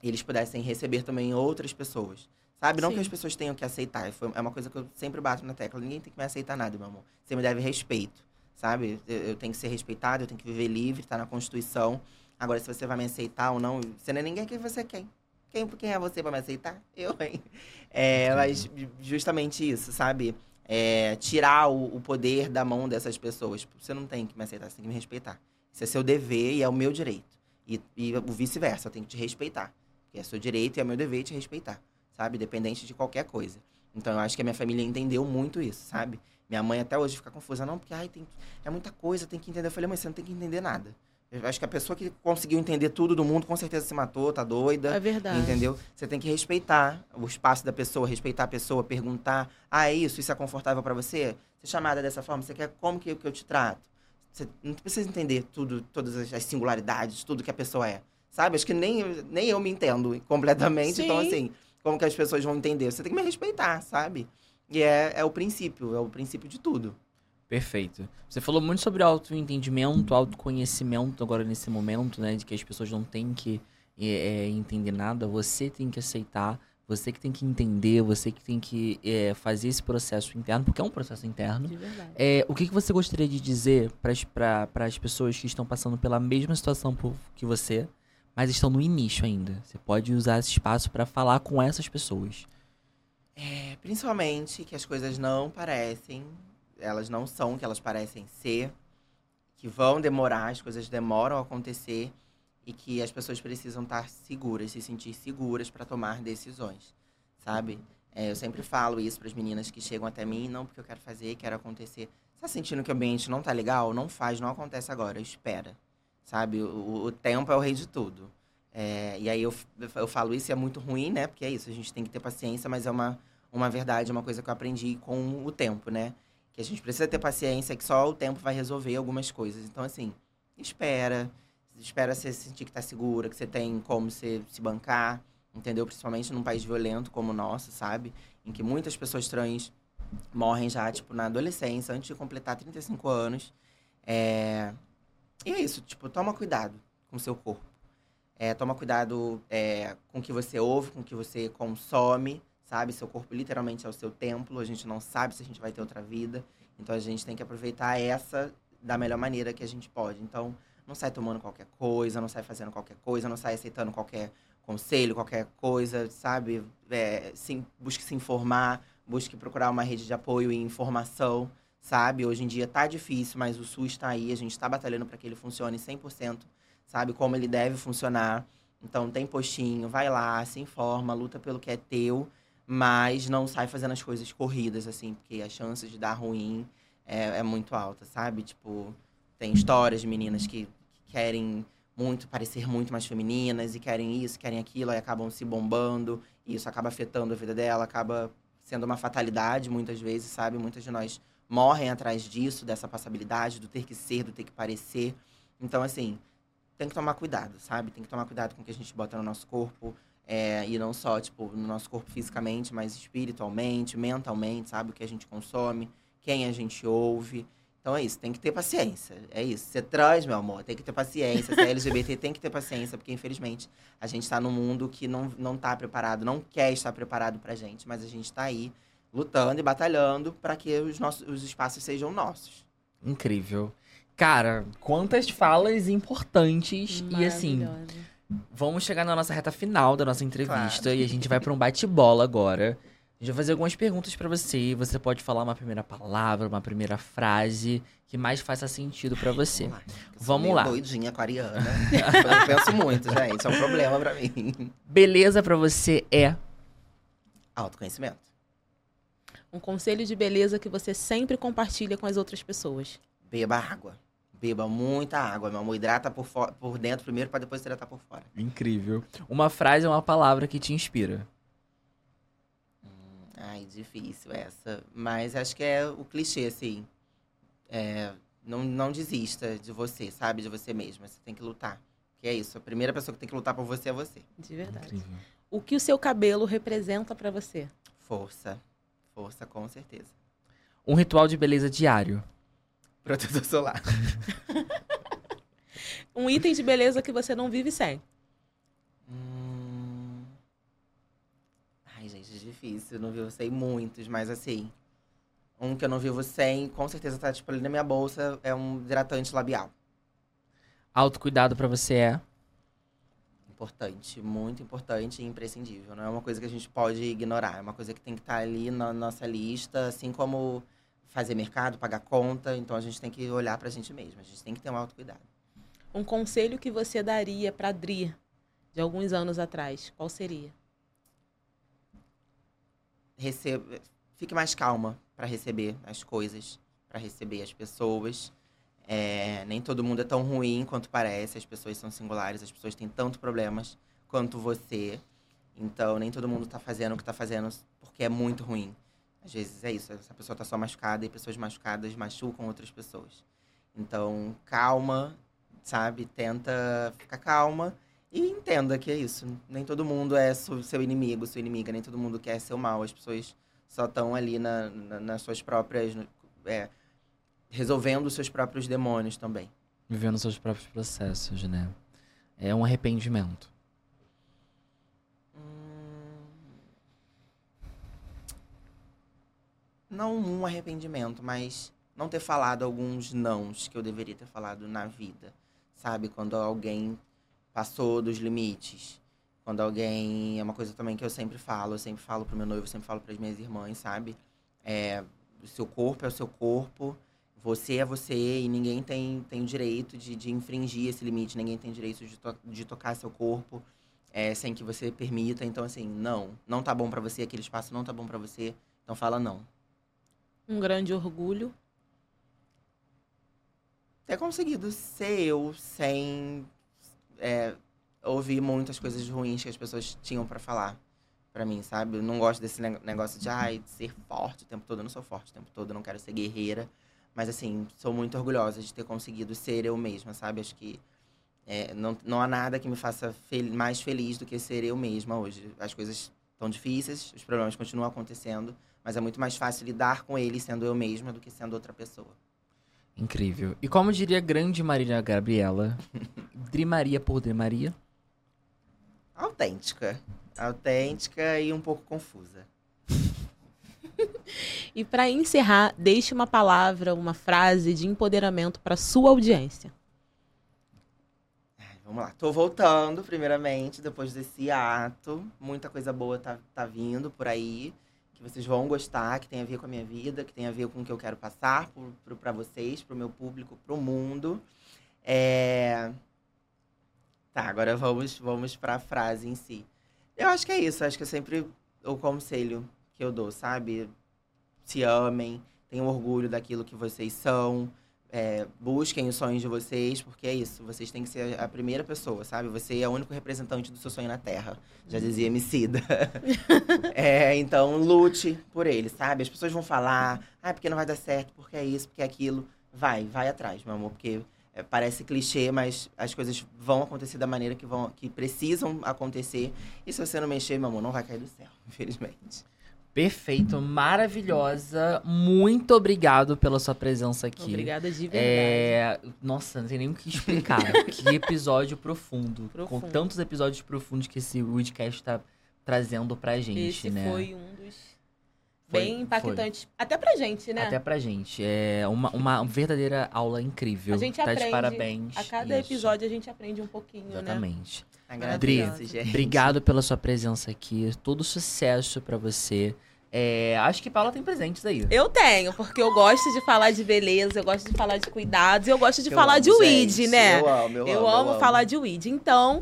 eles pudessem receber também outras pessoas. Sabe? Não Sim. que as pessoas tenham que aceitar. Foi, é uma coisa que eu sempre bato na tecla. Ninguém tem que me aceitar nada, meu amor. Você me deve respeito. Sabe? Eu, eu tenho que ser respeitado, eu tenho que viver livre, tá na Constituição. Agora, se você vai me aceitar ou não, você não é ninguém, quem você é quem? Quem, é você pra me aceitar? Eu, hein? É, mas justamente isso, sabe? É, tirar o, o poder da mão dessas pessoas. Você não tem que me aceitar, você tem que me respeitar. Isso é seu dever e é o meu direito. E, e o vice-versa, eu tenho que te respeitar. Que é seu direito e é meu dever te respeitar, sabe? Dependente de qualquer coisa. Então eu acho que a minha família entendeu muito isso, sabe? Minha mãe até hoje fica confusa, não, porque ai, tem, é muita coisa, tem que entender. Eu falei, mas você não tem que entender nada. Eu acho que a pessoa que conseguiu entender tudo do mundo com certeza se matou, tá doida. É verdade. Entendeu? Você tem que respeitar o espaço da pessoa, respeitar a pessoa, perguntar: ah, é isso? Isso é confortável pra você? Ser chamada dessa forma, você quer como que, que eu te trato? Você não precisa entender tudo, todas as- singularidades, tudo que a pessoa é. Sabe? Acho que nem, nem eu me entendo completamente. Então, Sim. assim, como que as pessoas vão entender? Você tem que me respeitar, sabe? E é, é o princípio, é o princípio de tudo. Perfeito. Você falou muito sobre autoentendimento, autoconhecimento agora nesse momento, né? De que as pessoas não têm que é, é, entender nada. Você tem que aceitar, você que tem que entender, você que tem que é, fazer esse processo interno, porque é um processo interno. De verdade. É, o que, que você gostaria de dizer para as pessoas que estão passando pela mesma situação que você, mas estão no início ainda? Você pode usar esse espaço para falar com essas pessoas. É, principalmente que as coisas não parecem, elas não são o que elas parecem ser, que vão demorar, as coisas demoram a acontecer e que as pessoas precisam estar seguras, se sentir seguras para tomar decisões, sabe? É, eu sempre falo isso para as meninas que chegam até mim, não porque eu quero fazer, quero acontecer. Você tá sentindo que o ambiente não tá legal? Não faz, não acontece agora, espera, sabe? O, o tempo é o rei de tudo. É, e aí eu, eu falo isso e é muito ruim, né? Porque é isso, a gente tem que ter paciência, mas é uma, uma verdade, uma coisa que eu aprendi com o tempo, né? Que a gente precisa ter paciência, que só o tempo vai resolver algumas coisas. Então, assim, espera. Espera você sentir que tá segura, que você tem como você se bancar, entendeu? Principalmente num país violento como o nosso, sabe? Em que muitas pessoas trans morrem já, tipo, na adolescência, antes de completar 35 anos. É... E é isso, tipo, toma cuidado com o seu corpo. É, toma cuidado é, com o que você ouve, com o que você consome, sabe? Seu corpo literalmente é o seu templo, a gente não sabe se a gente vai ter outra vida. Então a gente tem que aproveitar essa da melhor maneira que a gente pode. Então, não sai tomando qualquer coisa, não sai fazendo qualquer coisa, não sai aceitando qualquer conselho, qualquer coisa, sabe? É, busque se informar, busque procurar uma rede de apoio e informação, sabe? Hoje em dia tá difícil, mas o SUS está aí, a gente está batalhando para que ele funcione 100%, sabe? Como ele deve funcionar. Então, tem postinho, vai lá, se informa, luta pelo que é teu, mas não sai fazendo as coisas corridas, assim, porque as chances de dar ruim é, é muito alta, sabe? Tipo, tem histórias de meninas que, que querem muito parecer muito mais femininas e querem isso, querem aquilo, e acabam se bombando, e isso acaba afetando a vida dela, acaba sendo uma fatalidade muitas vezes, sabe? Muitas de nós morrem atrás disso, dessa passabilidade, do ter que ser, do ter que parecer. Então, assim, tem que tomar cuidado, sabe? Tem que tomar cuidado com o que a gente bota no nosso corpo. É, e não só, tipo, no nosso corpo fisicamente, mas espiritualmente, mentalmente, sabe? O que a gente consome, quem a gente ouve. Então é isso, tem que ter paciência. É isso. Você traz, meu amor, tem que ter paciência. Se é LGBT, tem que ter paciência, porque infelizmente a gente está num mundo que não, não tá preparado, não quer estar preparado pra gente, mas a gente está aí lutando e batalhando para que os, nossos, os espaços sejam nossos. Incrível. Cara, quantas falas importantes. E assim. Vamos chegar na nossa reta final da nossa entrevista Claro. e a gente vai para um bate-bola agora. A gente vai fazer algumas perguntas para você. e Você pode falar uma primeira palavra, uma primeira frase que mais faça sentido para você. Vamos lá. Eu sou Vamos meio lá. doidinha aquariana. eu penso muito, gente. É um problema pra mim. Beleza para você é Autoconhecimento. Um conselho de beleza que você sempre compartilha com as outras pessoas. Beba água. Beba muita água, meu amor. Hidrata por, por dentro primeiro pra depois hidratar por fora. incrível. Uma frase ou uma palavra que te inspira. Ai, difícil essa. Mas acho que é o clichê, assim. É, não, não desista de você, sabe? De você mesma. Você tem que lutar. Que é isso. A primeira pessoa que tem que lutar por você é você. De verdade. Incrível. O que o seu cabelo representa pra você? Força. Força, com certeza. Um ritual de beleza diário. Protetor solar. Um item de beleza que você não vive sem. Hum... Ai, gente, é difícil. Eu não vivo sem muitos, mas assim. Um que eu não vivo sem, com certeza tá tipo ali na minha bolsa, é um hidratante labial. Autocuidado para você é Importante, muito importante e imprescindível. Não é uma coisa que a gente pode ignorar. É uma coisa que tem que estar ali na nossa lista, assim como fazer mercado, pagar conta. Então a gente tem que olhar pra gente mesmo. A gente tem que ter um autocuidado. Um conselho que você daria pra Dri de alguns anos atrás, qual seria? Receba, fique mais calma para receber as coisas, para receber as pessoas. É, nem todo mundo é tão ruim quanto parece. As pessoas são singulares, as pessoas têm tanto problemas quanto você. Então, nem todo mundo tá fazendo o que tá fazendo porque é muito ruim. Às vezes é isso, essa pessoa tá só machucada e pessoas machucadas machucam outras pessoas. Então, calma, sabe? Tenta ficar calma e entenda que é isso. Nem todo mundo é seu inimigo, sua inimiga, nem todo mundo quer seu mal. As pessoas só estão ali na, na- nas suas próprias. é, resolvendo os seus próprios demônios também. vivendo seus próprios processos, né? É um arrependimento. Não um arrependimento, mas não ter falado alguns nãos que eu deveria ter falado na vida. Sabe? Quando alguém passou dos limites. Quando alguém. É uma coisa também que eu sempre falo. Eu sempre falo pro meu noivo, eu sempre falo pras minhas irmãs, sabe? É, o seu corpo é o seu corpo. Você é você e ninguém tem, tem o direito de, de infringir esse limite. Ninguém tem direito de, to- de tocar seu corpo é, sem que você permita. Então, assim, não. Não tá bom pra você, aquele espaço não tá bom pra você. Então fala não. Um grande orgulho. Ter conseguido ser eu sem é, ouvir muitas coisas ruins que as pessoas tinham pra falar. Pra mim, sabe? Eu não gosto desse ne- negócio de, ai, ser forte o tempo todo. Eu não sou forte o tempo todo, eu não quero ser guerreira. Mas, assim, sou muito orgulhosa de ter conseguido ser eu mesma, sabe? Acho que é, não, não há nada que me faça fel- mais feliz do que ser eu mesma hoje. As coisas estão difíceis, os problemas continuam acontecendo, mas é muito mais fácil lidar com eles sendo eu mesma do que sendo outra pessoa. Incrível. E como diria a grande Marília Gabriela, Drimaria por Drimaria? Autêntica. Autêntica e um pouco confusa. E para encerrar, deixe uma palavra, uma frase de empoderamento para sua audiência. Vamos lá. Tô voltando, primeiramente, depois desse ato. Muita coisa boa tá, tá vindo por aí. Que vocês vão gostar, que tem a ver com a minha vida, que tem a ver com o que eu quero passar pra vocês, pro meu público, pro mundo. É... Tá, agora vamos, vamos pra frase em si. Eu acho que é isso. Acho que é sempre o conselho que eu dou, sabe? Se amem, tenham orgulho daquilo que vocês são. É, busquem os sonhos de vocês, porque é isso. Vocês têm que ser a primeira pessoa, sabe? Você é o único representante do seu sonho na Terra. Já dizia Emicida. é, então, lute por ele, sabe? As pessoas vão falar, ah, porque não vai dar certo, porque é isso, porque é aquilo. Vai, vai atrás, meu amor, porque é, parece clichê, mas as coisas vão acontecer da maneira que, vão, que precisam acontecer. E se você não mexer, meu amor, não vai cair do céu, infelizmente. Perfeito, maravilhosa. Muito obrigado pela sua presença aqui. Obrigada de verdade. É... Nossa, não tem nem o que explicar. que episódio profundo. Com Profundo. tantos episódios profundos que esse Woodcast tá trazendo pra gente, Esse né? foi um dos Foi- bem impactantes. Até pra gente, né? Até pra gente. É uma, uma verdadeira aula incrível. A gente tá de aprende. parabéns. A cada Isso, episódio a gente aprende um pouquinho, né? Exatamente. Agradeço, gente. Obrigado pela sua presença aqui. Todo sucesso pra você. É, acho que Paula tem presentes aí. Eu tenho, porque eu gosto de falar de beleza, eu gosto de falar de cuidados, e eu gosto de Eu falar de weed, né? Eu amo, eu, Eu amo. amo falar de weed. Então,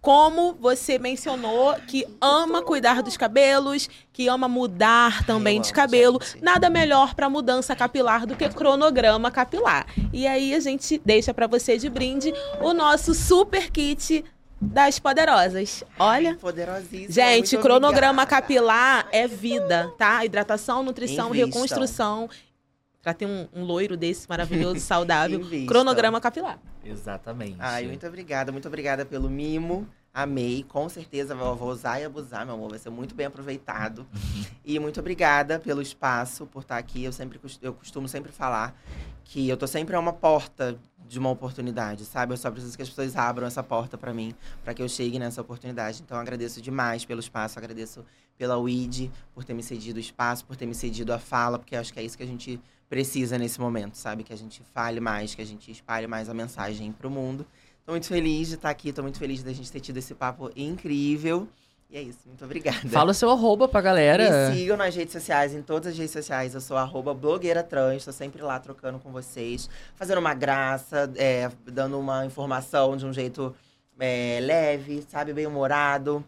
como você mencionou que ama cuidar dos cabelos, que ama mudar também eu de amo, cabelo, gente. nada melhor para mudança capilar do que cronograma capilar. E aí a gente deixa para você de brinde o nosso super kit das poderosas. Olha, Poderosíssima. Gente, cronograma obrigada. capilar é vida, tá? Hidratação, nutrição, Invistam. reconstrução. Pra ter um, um loiro desse maravilhoso, saudável. Invistam. cronograma capilar. Exatamente. Ai, muito obrigada, muito obrigada pelo mimo. Amei, com certeza vou, usar e abusar, meu amor. Vai ser muito bem aproveitado. e muito obrigada pelo espaço, por estar aqui. Eu sempre eu costumo sempre falar que eu tô sempre a uma porta de uma oportunidade, sabe? Eu só preciso que as pessoas abram essa porta pra mim, pra que eu chegue nessa oportunidade. Então, agradeço demais pelo espaço, agradeço pela WID por ter me cedido o espaço, por ter me cedido a fala, porque acho que é isso que a gente precisa nesse momento, sabe? Que a gente fale mais, que a gente espalhe mais a mensagem pro mundo. Tô muito feliz de estar aqui, tô muito feliz da gente ter tido esse papo incrível. E é isso, muito obrigada. Fala o seu arroba pra galera. Me sigam nas redes sociais, em todas as redes sociais. Eu sou arroba blogueira trans, tô sempre lá trocando com vocês, fazendo uma graça, é, dando uma informação de um jeito é, leve, sabe, bem humorado,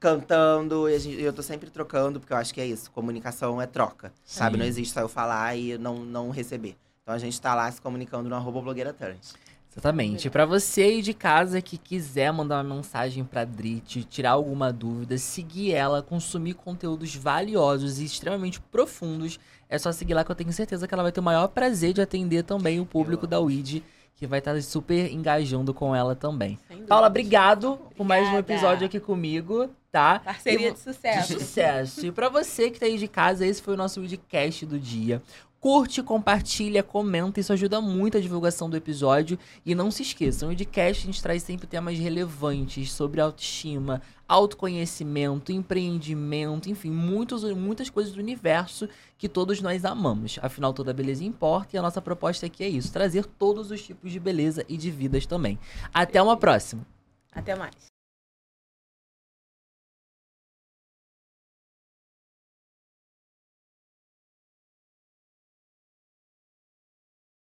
cantando. E gente- eu tô sempre trocando, porque eu acho que é isso. Comunicação é troca, sabe? Sim. Não existe só eu falar e não, não receber. Então a gente tá lá se comunicando no arroba blogueira trans. Exatamente. Pra você aí de casa que quiser mandar uma mensagem pra Drit, tirar alguma dúvida, seguir ela, consumir conteúdos valiosos e extremamente profundos, é só seguir lá que eu tenho certeza que ela vai ter o maior prazer de atender também o público da WID, que vai estar super engajando com ela também. Paula, obrigado por mais um Obrigada. episódio aqui comigo, tá? Parceria E- de sucesso. Sucesso. E pra você que tá aí de casa, esse foi o nosso videocast do dia. Curte, compartilha, comenta, isso ajuda muito a divulgação do episódio. E não se esqueçam, o videocast a gente traz sempre temas relevantes sobre autoestima, autoconhecimento, empreendimento, enfim, muitos, muitas coisas do universo que todos nós amamos. Afinal, toda beleza importa e a nossa proposta aqui é isso, trazer todos os tipos de beleza e de vidas também. Até uma próxima! Até mais.